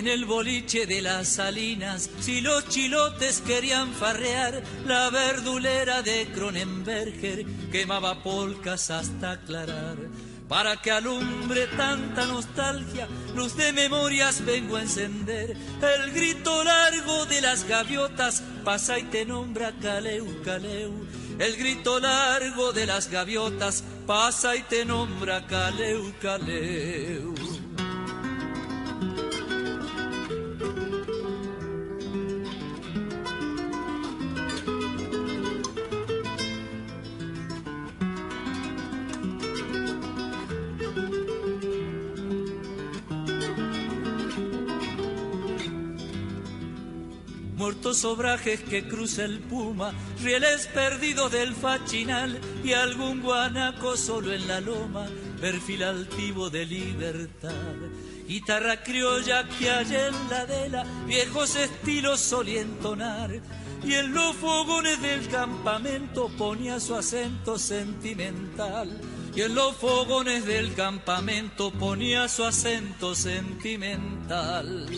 En el boliche de las salinas, si los chilotes querían farrear, la verdulera de Cronenberger quemaba polcas hasta aclarar. Para que alumbre tanta nostalgia, luz de memorias vengo a encender. El grito largo de las gaviotas pasa y te nombra Caleu, Caleu. El grito largo de las gaviotas pasa y te nombra Caleu, Caleu. Muertos obrajes que cruza el puma, rieles perdidos del fachinal y algún guanaco solo en la loma, perfil altivo de libertad. Guitarra criolla que hay en la dela, viejos estilos solía entonar. Y en los fogones del campamento ponía su acento sentimental. Y en los fogones del campamento ponía su acento sentimental.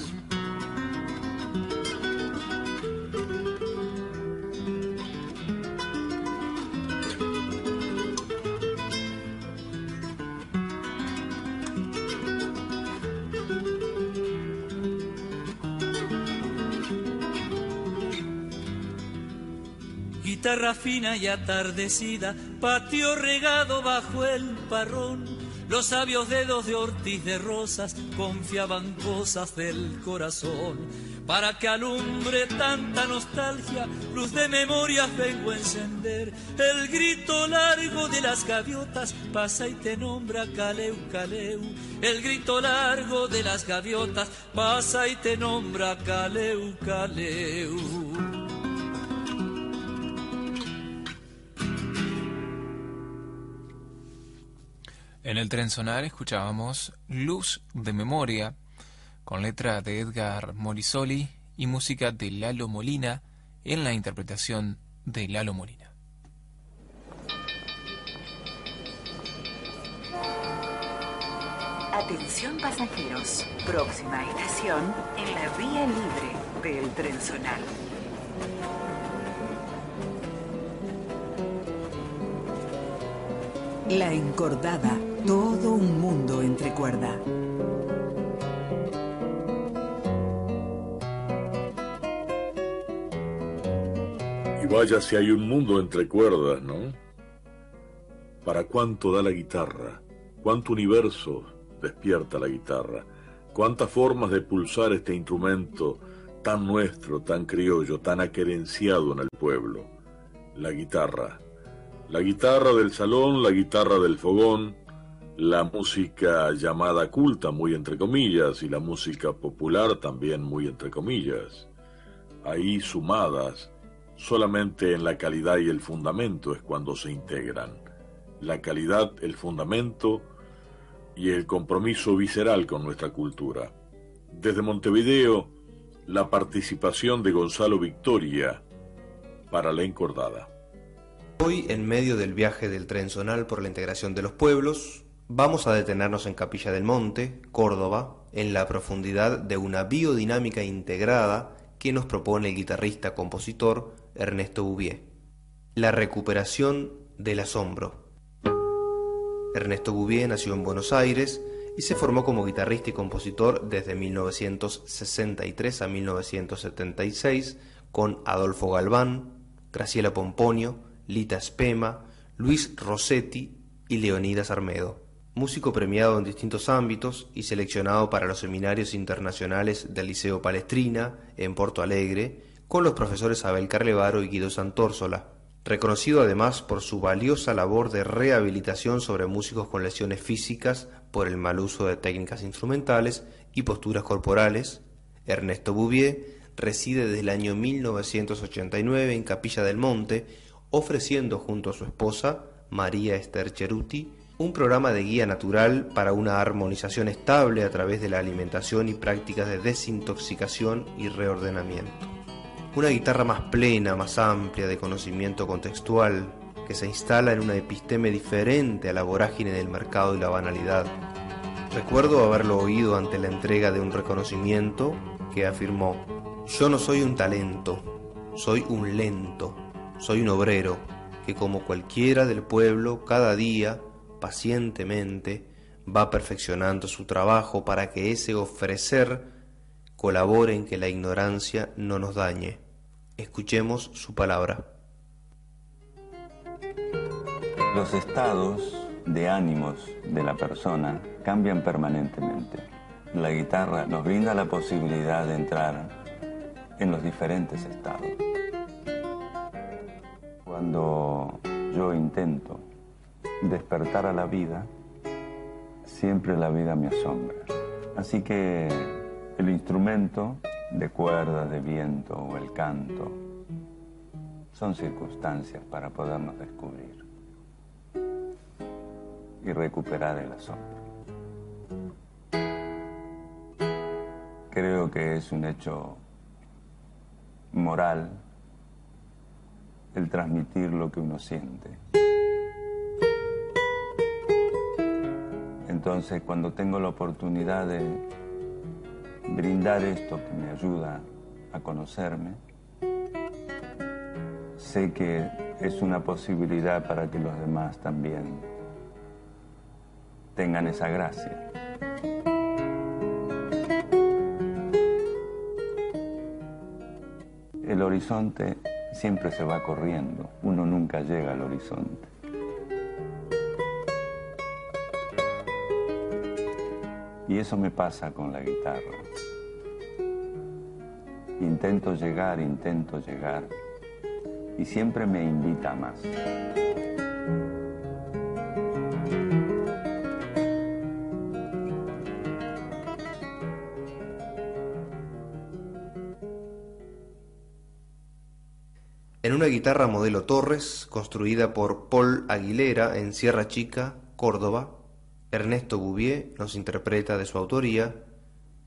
Guitarra fina y atardecida, patio regado bajo el parrón. Los sabios dedos de Ortiz de Rosas confiaban cosas del corazón. Para que alumbre tanta nostalgia, luz de memorias vengo a encender. El grito largo de las gaviotas pasa y te nombra Caleu, Caleu. El grito largo de las gaviotas pasa y te nombra Caleu, Caleu. En el tren sonar escuchábamos Luz de Memoria, con letra de Edgar Morisoli y música de Lalo Molina en la interpretación de Lalo Molina. Atención pasajeros, próxima estación en la vía libre del tren. La encordada, todo un mundo entre cuerda. Y vaya si hay un mundo entre cuerdas, ¿no? ¿Para cuánto da la guitarra? ¿Cuánto universo despierta la guitarra? ¿Cuántas formas de pulsar este instrumento tan nuestro, tan criollo, tan aquerenciado en el pueblo? La guitarra la guitarra del salón, la guitarra del fogón, la música llamada culta, muy entre comillas, y la música popular también muy entre comillas. Ahí sumadas, solamente en la calidad y el fundamento es cuando se integran. La calidad, el fundamento y el compromiso visceral con nuestra cultura. Desde Montevideo, la participación de Gonzalo Victoria para la encordada. Hoy, en medio del viaje del tren zonal por la integración de los pueblos, Vamos a detenernos en Capilla del Monte, Córdoba, en la profundidad de una biodinámica integrada que nos propone el guitarrista-compositor Ernesto Bouvier. La recuperación del asombro. Ernesto Bouvier nació en Buenos Aires y se formó como guitarrista y compositor desde 1963 a 1976 con Adolfo Galván, Graciela Pomponio, Lita Spema, Luis Rossetti y Leonidas Armedo. Músico premiado en distintos ámbitos y seleccionado para los seminarios internacionales del Liceo Palestrina en Porto Alegre con los profesores Abel Carlevaro y Guido Santórsola, reconocido además por su valiosa labor de rehabilitación sobre músicos con lesiones físicas por el mal uso de técnicas instrumentales y posturas corporales, Ernesto Bouvier reside desde el año 1989 en Capilla del Monte, ofreciendo junto a su esposa, María Esther Cheruti, un programa de guía natural para una armonización estable a través de la alimentación y prácticas de desintoxicación y reordenamiento. Una guitarra más plena, más amplia, de conocimiento contextual, que se instala en una episteme diferente a la vorágine del mercado y la banalidad. Recuerdo haberlo oído ante la entrega de un reconocimiento que afirmó, yo no soy un talento, soy un lento, soy un obrero, que como cualquiera del pueblo, cada día pacientemente va perfeccionando su trabajo para que ese ofrecer colabore en que la ignorancia no nos dañe. Escuchemos su palabra. Los estados de ánimos de la persona cambian permanentemente. La guitarra nos brinda la posibilidad de entrar en los diferentes estados. Cuando yo intento despertar a la vida, siempre la vida me asombra. Así que el instrumento de cuerda, de viento o el canto son circunstancias para podernos descubrir y recuperar el asombro. Creo que es un hecho moral el transmitir lo que uno siente. Entonces, cuando tengo la oportunidad de brindar esto que me ayuda a conocerme, sé que es una posibilidad para que los demás también tengan esa gracia. El horizonte siempre se va corriendo, uno nunca llega al horizonte. Y eso me pasa con la guitarra. Intento llegar, intento llegar. Y siempre me invita más. Una guitarra modelo Torres, construida por Paul Aguilera en Sierra Chica, Córdoba, Ernesto Bouvier nos interpreta de su autoría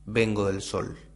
Vengo del Sol.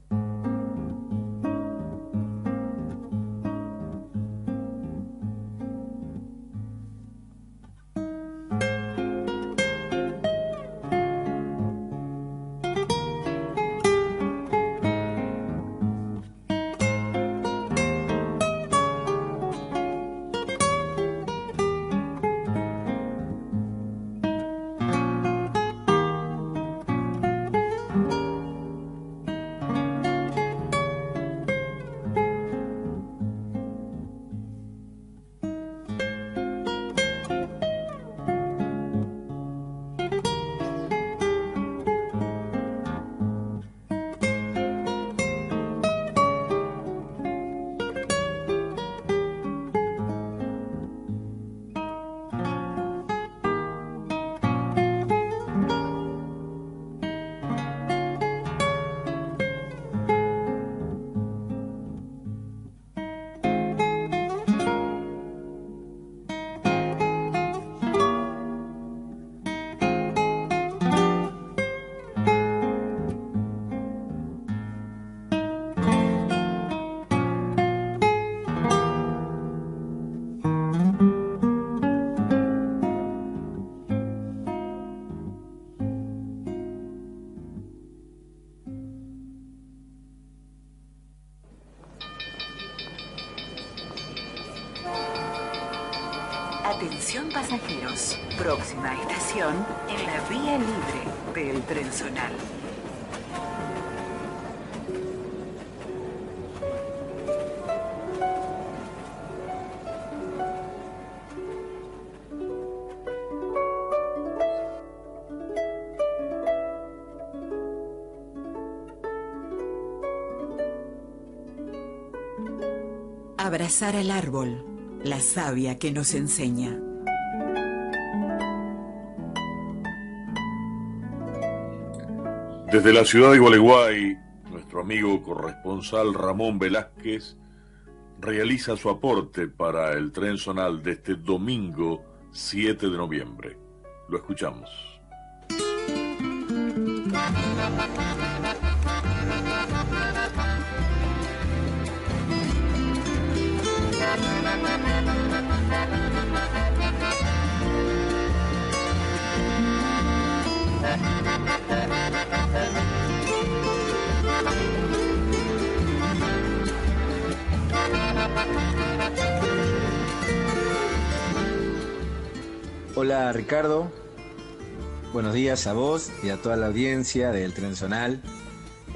Abrazar al árbol, la savia que nos enseña. Desde la ciudad de Gualeguay, nuestro amigo corresponsal Ramón Velázquez realiza su aporte para el tren zonal de este domingo 7 de noviembre. Lo escuchamos. Hola Ricardo, buenos días a vos y a toda la audiencia del Tren Zonal.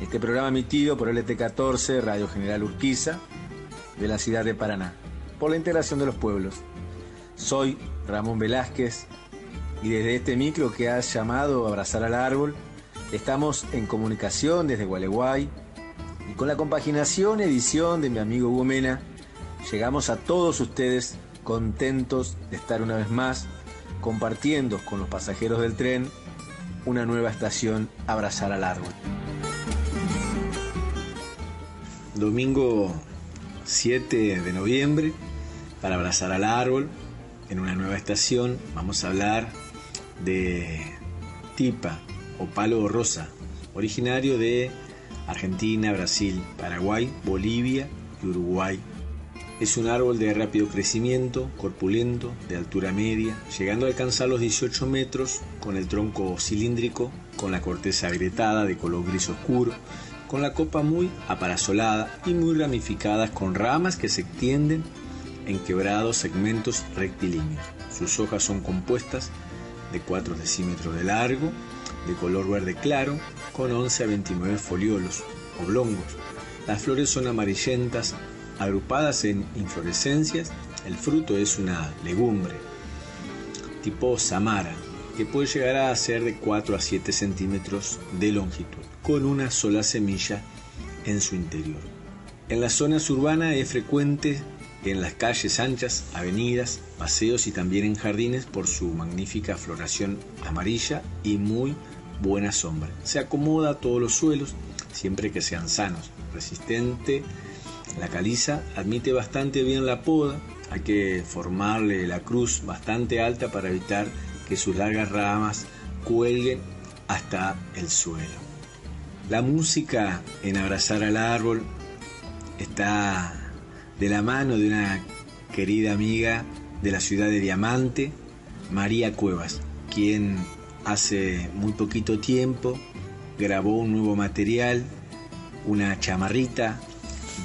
Este programa emitido por LT14 Radio General Urquiza de la ciudad de Paraná, por la integración de los pueblos. Soy Ramón Velázquez y desde este micro que has llamado Abrazar al Árbol, estamos en comunicación desde Gualeguay y con la compaginación edición de mi amigo Hugo Mena, llegamos a todos ustedes contentos de estar una vez más compartiendo con los pasajeros del tren una nueva estación Abrazar al Árbol. Domingo 7 de noviembre, para Abrazar al Árbol, en una nueva estación, vamos a hablar de Tipa o Palo Rosa, originario de Argentina, Brasil, Paraguay, Bolivia y Uruguay es un árbol de rápido crecimiento, corpulento, de altura media, llegando a alcanzar los 18 metros, con el tronco cilíndrico, con la corteza agrietada de color gris oscuro, con la copa muy aparasolada y muy ramificadas con ramas que se extienden en quebrados segmentos rectilíneos. Sus hojas son compuestas de 4 decímetros de largo, de color verde claro, con 11 a 29 foliolos oblongos. Las flores son amarillentas, agrupadas en inflorescencias, el fruto es una legumbre tipo samara, que puede llegar a ser de 4 a 7 centímetros de longitud, con una sola semilla en su interior. En las zonas urbanas es frecuente en las calles anchas, avenidas, paseos y también en jardines por su magnífica floración amarilla y muy buena sombra. Se acomoda a todos los suelos, siempre que sean sanos, resistente la caliza admite bastante bien la poda, hay que formarle la cruz bastante alta para evitar que sus largas ramas cuelguen hasta el suelo. La música en Abrazar al Árbol está de la mano de una querida amiga de la ciudad de Diamante, María Cuevas, quien hace muy poquito tiempo grabó un nuevo material, una chamarrita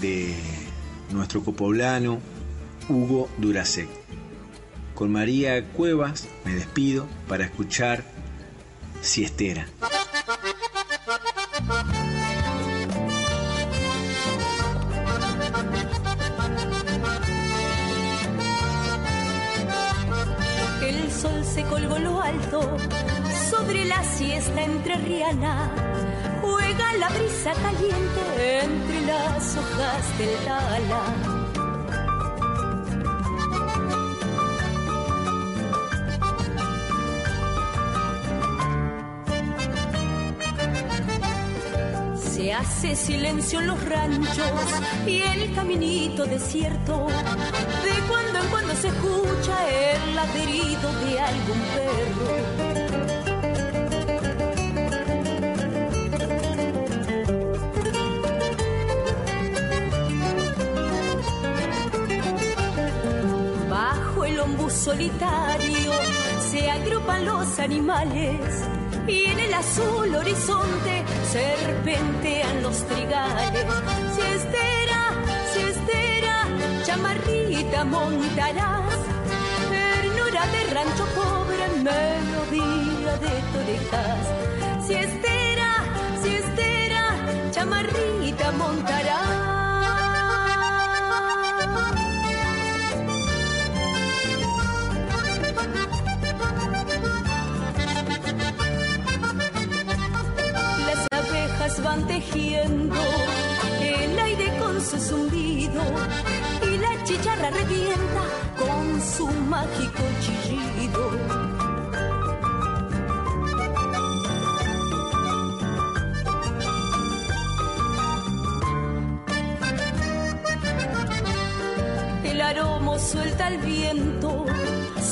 de nuestro copoblano Hugo Duracek. Con María Cuevas me despido para escuchar Siestera. El sol se colgó lo alto sobre la siesta entre Riana juega la brisa caliente entre las hojas del tala. Se hace silencio en los ranchos y el caminito desierto. De cuando en cuando se escucha el ladrido de algún perro. Solitario se agrupan los animales y en el azul horizonte serpentean los trigales. Siestera, siestera, chamarrita montarás, ternura de rancho pobre, melodía de torejas. Si estera, si estera, chamarrita montará. Tejiendo el aire con su zumbido y la chicharra revienta con su mágico chillido. El aroma suelta al viento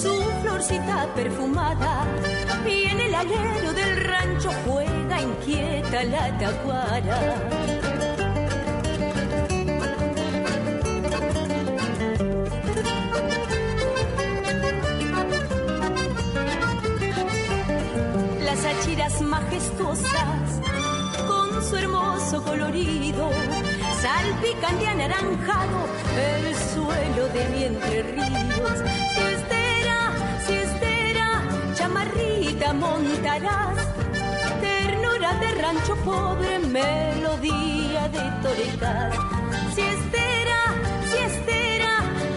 su florcita perfumada y en el alero del rancho juega inquieta la tacuara. las achiras majestuosas con su hermoso colorido salpican de anaranjado el suelo de mi entre ríos. Si estera, si estera, chamarrita montarás, de rancho pobre, melodía de torecas. Si estera, si estera,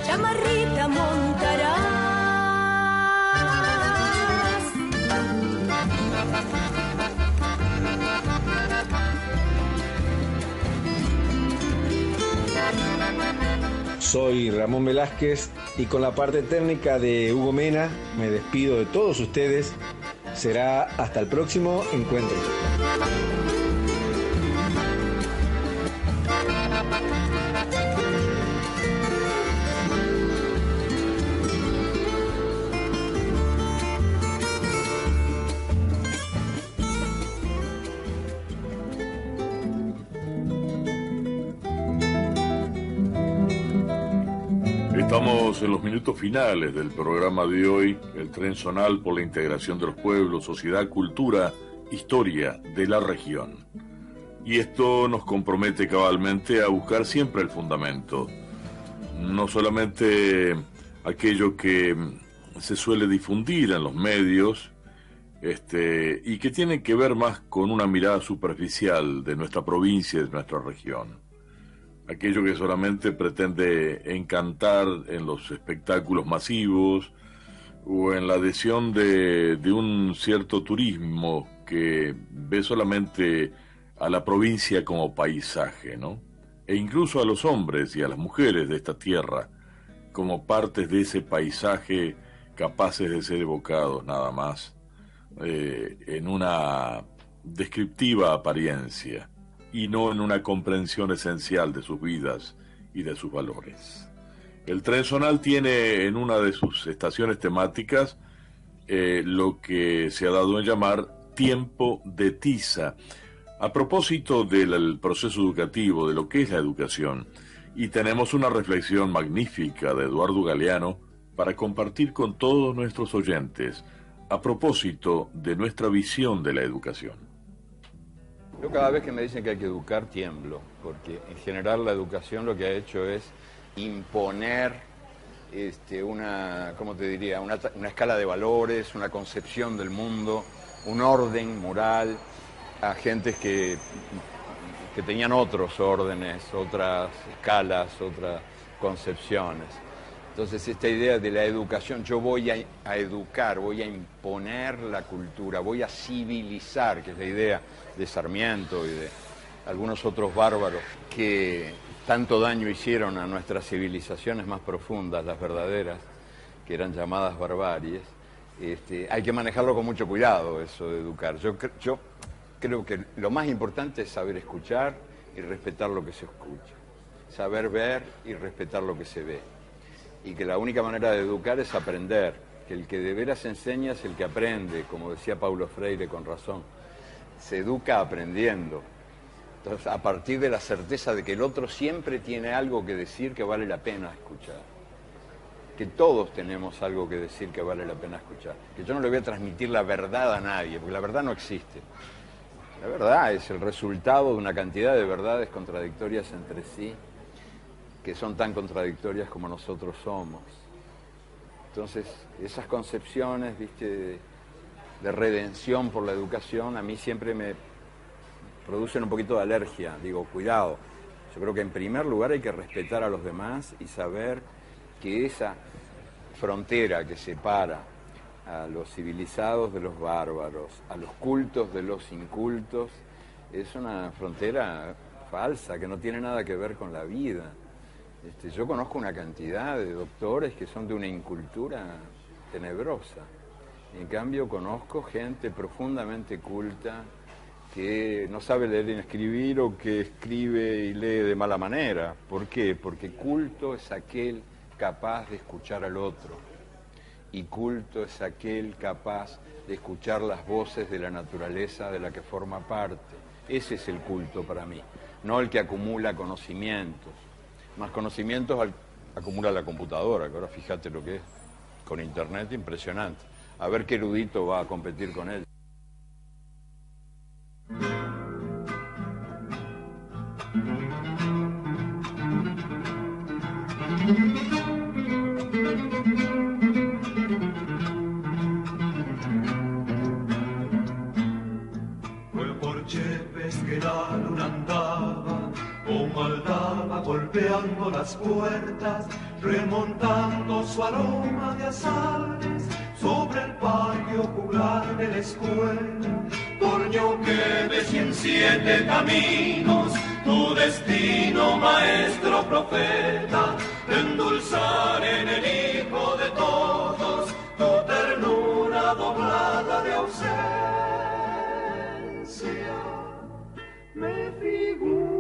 chamarrita montarás. Soy Ramón Velázquez y con la parte técnica de Hugo Mena me despido de todos ustedes. Será hasta el próximo encuentro. Estamos en los minutos finales del programa de hoy, el tren zonal por la integración de los pueblos, sociedad, cultura, historia de la región. Y esto nos compromete cabalmente a buscar siempre el fundamento, no solamente aquello que se suele difundir en los medios, este, y que tiene que ver más con una mirada superficial de nuestra provincia y de nuestra región aquello que solamente pretende encantar en los espectáculos masivos o en la adhesión de, de, un cierto turismo que ve solamente a la provincia como paisaje, ¿no? E incluso a los hombres y a las mujeres de esta tierra como partes de ese paisaje capaces de ser evocados nada más eh, en una descriptiva apariencia y no en una comprensión esencial de sus vidas y de sus valores. El tren zonal tiene en una de sus estaciones temáticas eh, lo que se ha dado en llamar tiempo de tiza, a propósito del proceso educativo, de lo que es la educación. Y tenemos una reflexión magnífica de Eduardo Galeano para compartir con todos nuestros oyentes a propósito de nuestra visión de la educación. Yo cada vez que me dicen que hay que educar tiemblo, porque en general la educación lo que ha hecho es imponer este, una, ¿cómo te diría? Una, una, escala de valores, una concepción del mundo, un orden moral a gentes que, que tenían otros órdenes, otras escalas, otras concepciones. Entonces esta idea de la educación, yo voy a, a educar, voy a imponer la cultura, voy a civilizar, que es la idea de Sarmiento y de algunos otros bárbaros que tanto daño hicieron a nuestras civilizaciones más profundas, las verdaderas, que eran llamadas barbaries, este, hay que manejarlo con mucho cuidado, eso de educar. Yo, yo creo que lo más importante es saber escuchar y respetar lo que se escucha, saber ver y respetar lo que se ve. Y que la única manera de educar es aprender, que el que de veras enseña es el que aprende, como decía Paulo Freire con razón se educa aprendiendo. Entonces, a partir de la certeza de que el otro siempre tiene algo que decir que vale la pena escuchar. Que todos tenemos algo que decir que vale la pena escuchar. Que yo no le voy a transmitir la verdad a nadie, porque la verdad no existe. La verdad es el resultado de una cantidad de verdades contradictorias entre sí, que son tan contradictorias como nosotros somos. Entonces, esas concepciones, viste, de, redención por la educación, a mí siempre me producen un poquito de alergia. Digo, cuidado. Yo creo que en primer lugar hay que respetar a los demás y saber que esa frontera que separa a los civilizados de los bárbaros, a los cultos de los incultos, es una frontera falsa, que no tiene nada que ver con la vida. Este, yo conozco una cantidad de doctores que son de una incultura tenebrosa. En cambio, conozco gente profundamente culta que no sabe leer ni escribir o que escribe y lee de mala manera. ¿Por qué? Porque culto es aquel capaz de escuchar al otro. Y culto es aquel capaz de escuchar las voces de la naturaleza de la que forma parte. Ese es el culto para mí, no el que acumula conocimientos más conocimientos acumula la computadora, que ahora fíjate lo que es, con internet impresionante. A ver qué erudito va a competir con él. Golpeando las puertas, remontando su aroma de azares sobre el patio jugar de la escuela. Torño que ves en siete caminos, tu destino, maestro profeta, endulzar en el hijo de todos tu ternura doblada de ausencia. Me figuro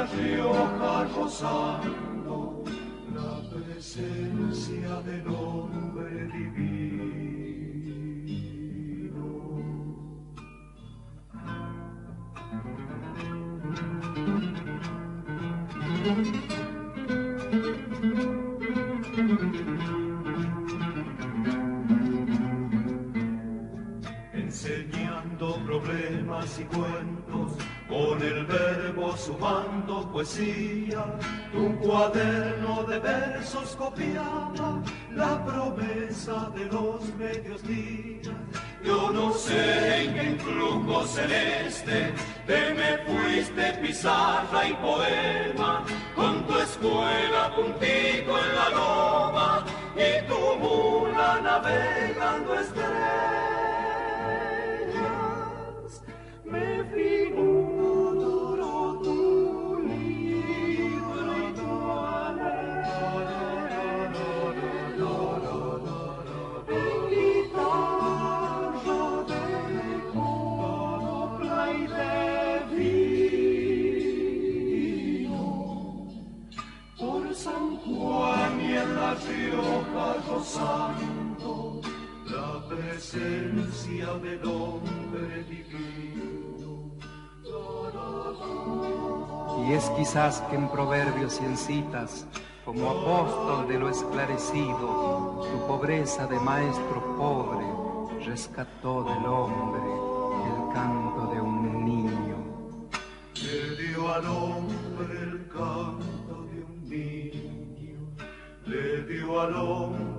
la Rioja rozando la presencia del hombre divino. Enseñando problemas y cuentos, con el verbo sumando poesía, tu cuaderno de versos copiaba la promesa de los medios días. Yo no sé en qué influjo celeste te me fuiste pizarra y poema, con tu escuela puntito en la loma y tu mula navegando estrellas. Rozando la presencia del hombre divino. Y es quizás que en proverbios y en citas, como apóstol de lo esclarecido, tu pobreza de maestro pobre rescató del hombre el canto de un niño. Le dio al hombre el canto de un niño, le dio al hombre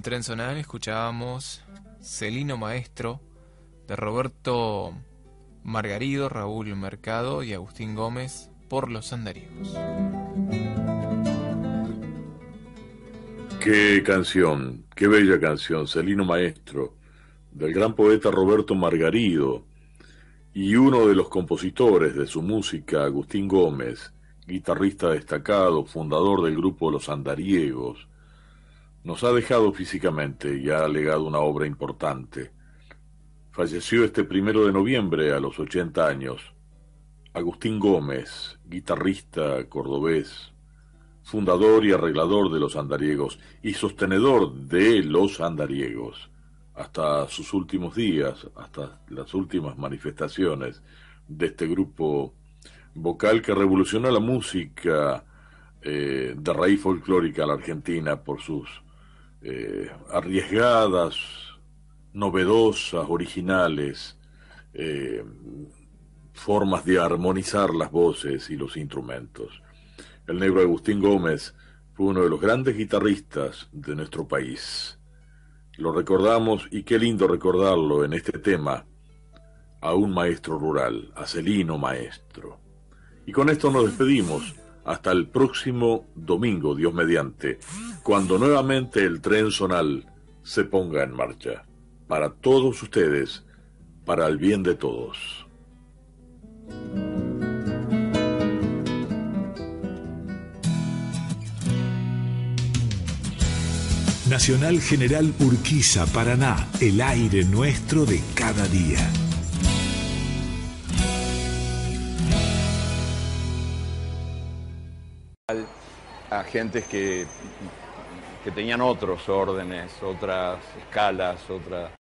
el tren sonal escuchábamos Celino Maestro de Roberto Margarido, Raúl Mercado y Agustín Gómez por los andariegos. Qué canción, qué bella canción, Celino Maestro, del gran poeta Roberto Margarido y uno de los compositores de su música, Agustín Gómez, guitarrista destacado, fundador del grupo Los Andariegos, nos ha dejado físicamente y ha legado una obra importante. Falleció este primero de noviembre a los 80 años, Agustín Gómez, guitarrista cordobés, fundador y arreglador de los andariegos y sostenedor de los andariegos hasta sus últimos días, hasta las últimas manifestaciones de este grupo vocal que revolucionó la música eh, de raíz folclórica a la Argentina por sus eh, arriesgadas, novedosas, originales eh, formas de armonizar las voces y los instrumentos. El negro Agustín Gómez fue uno de los grandes guitarristas de nuestro país. Lo recordamos y qué lindo recordarlo en este tema a un maestro rural, a Celino Maestro. Y con esto nos despedimos hasta el próximo domingo, Dios mediante, cuando nuevamente el tren zonal se ponga en marcha. Para todos ustedes, para el bien de todos. Nacional General Urquiza, Paraná, el aire nuestro de cada día. Agentes que, que tenían otros órdenes, otras escalas, otras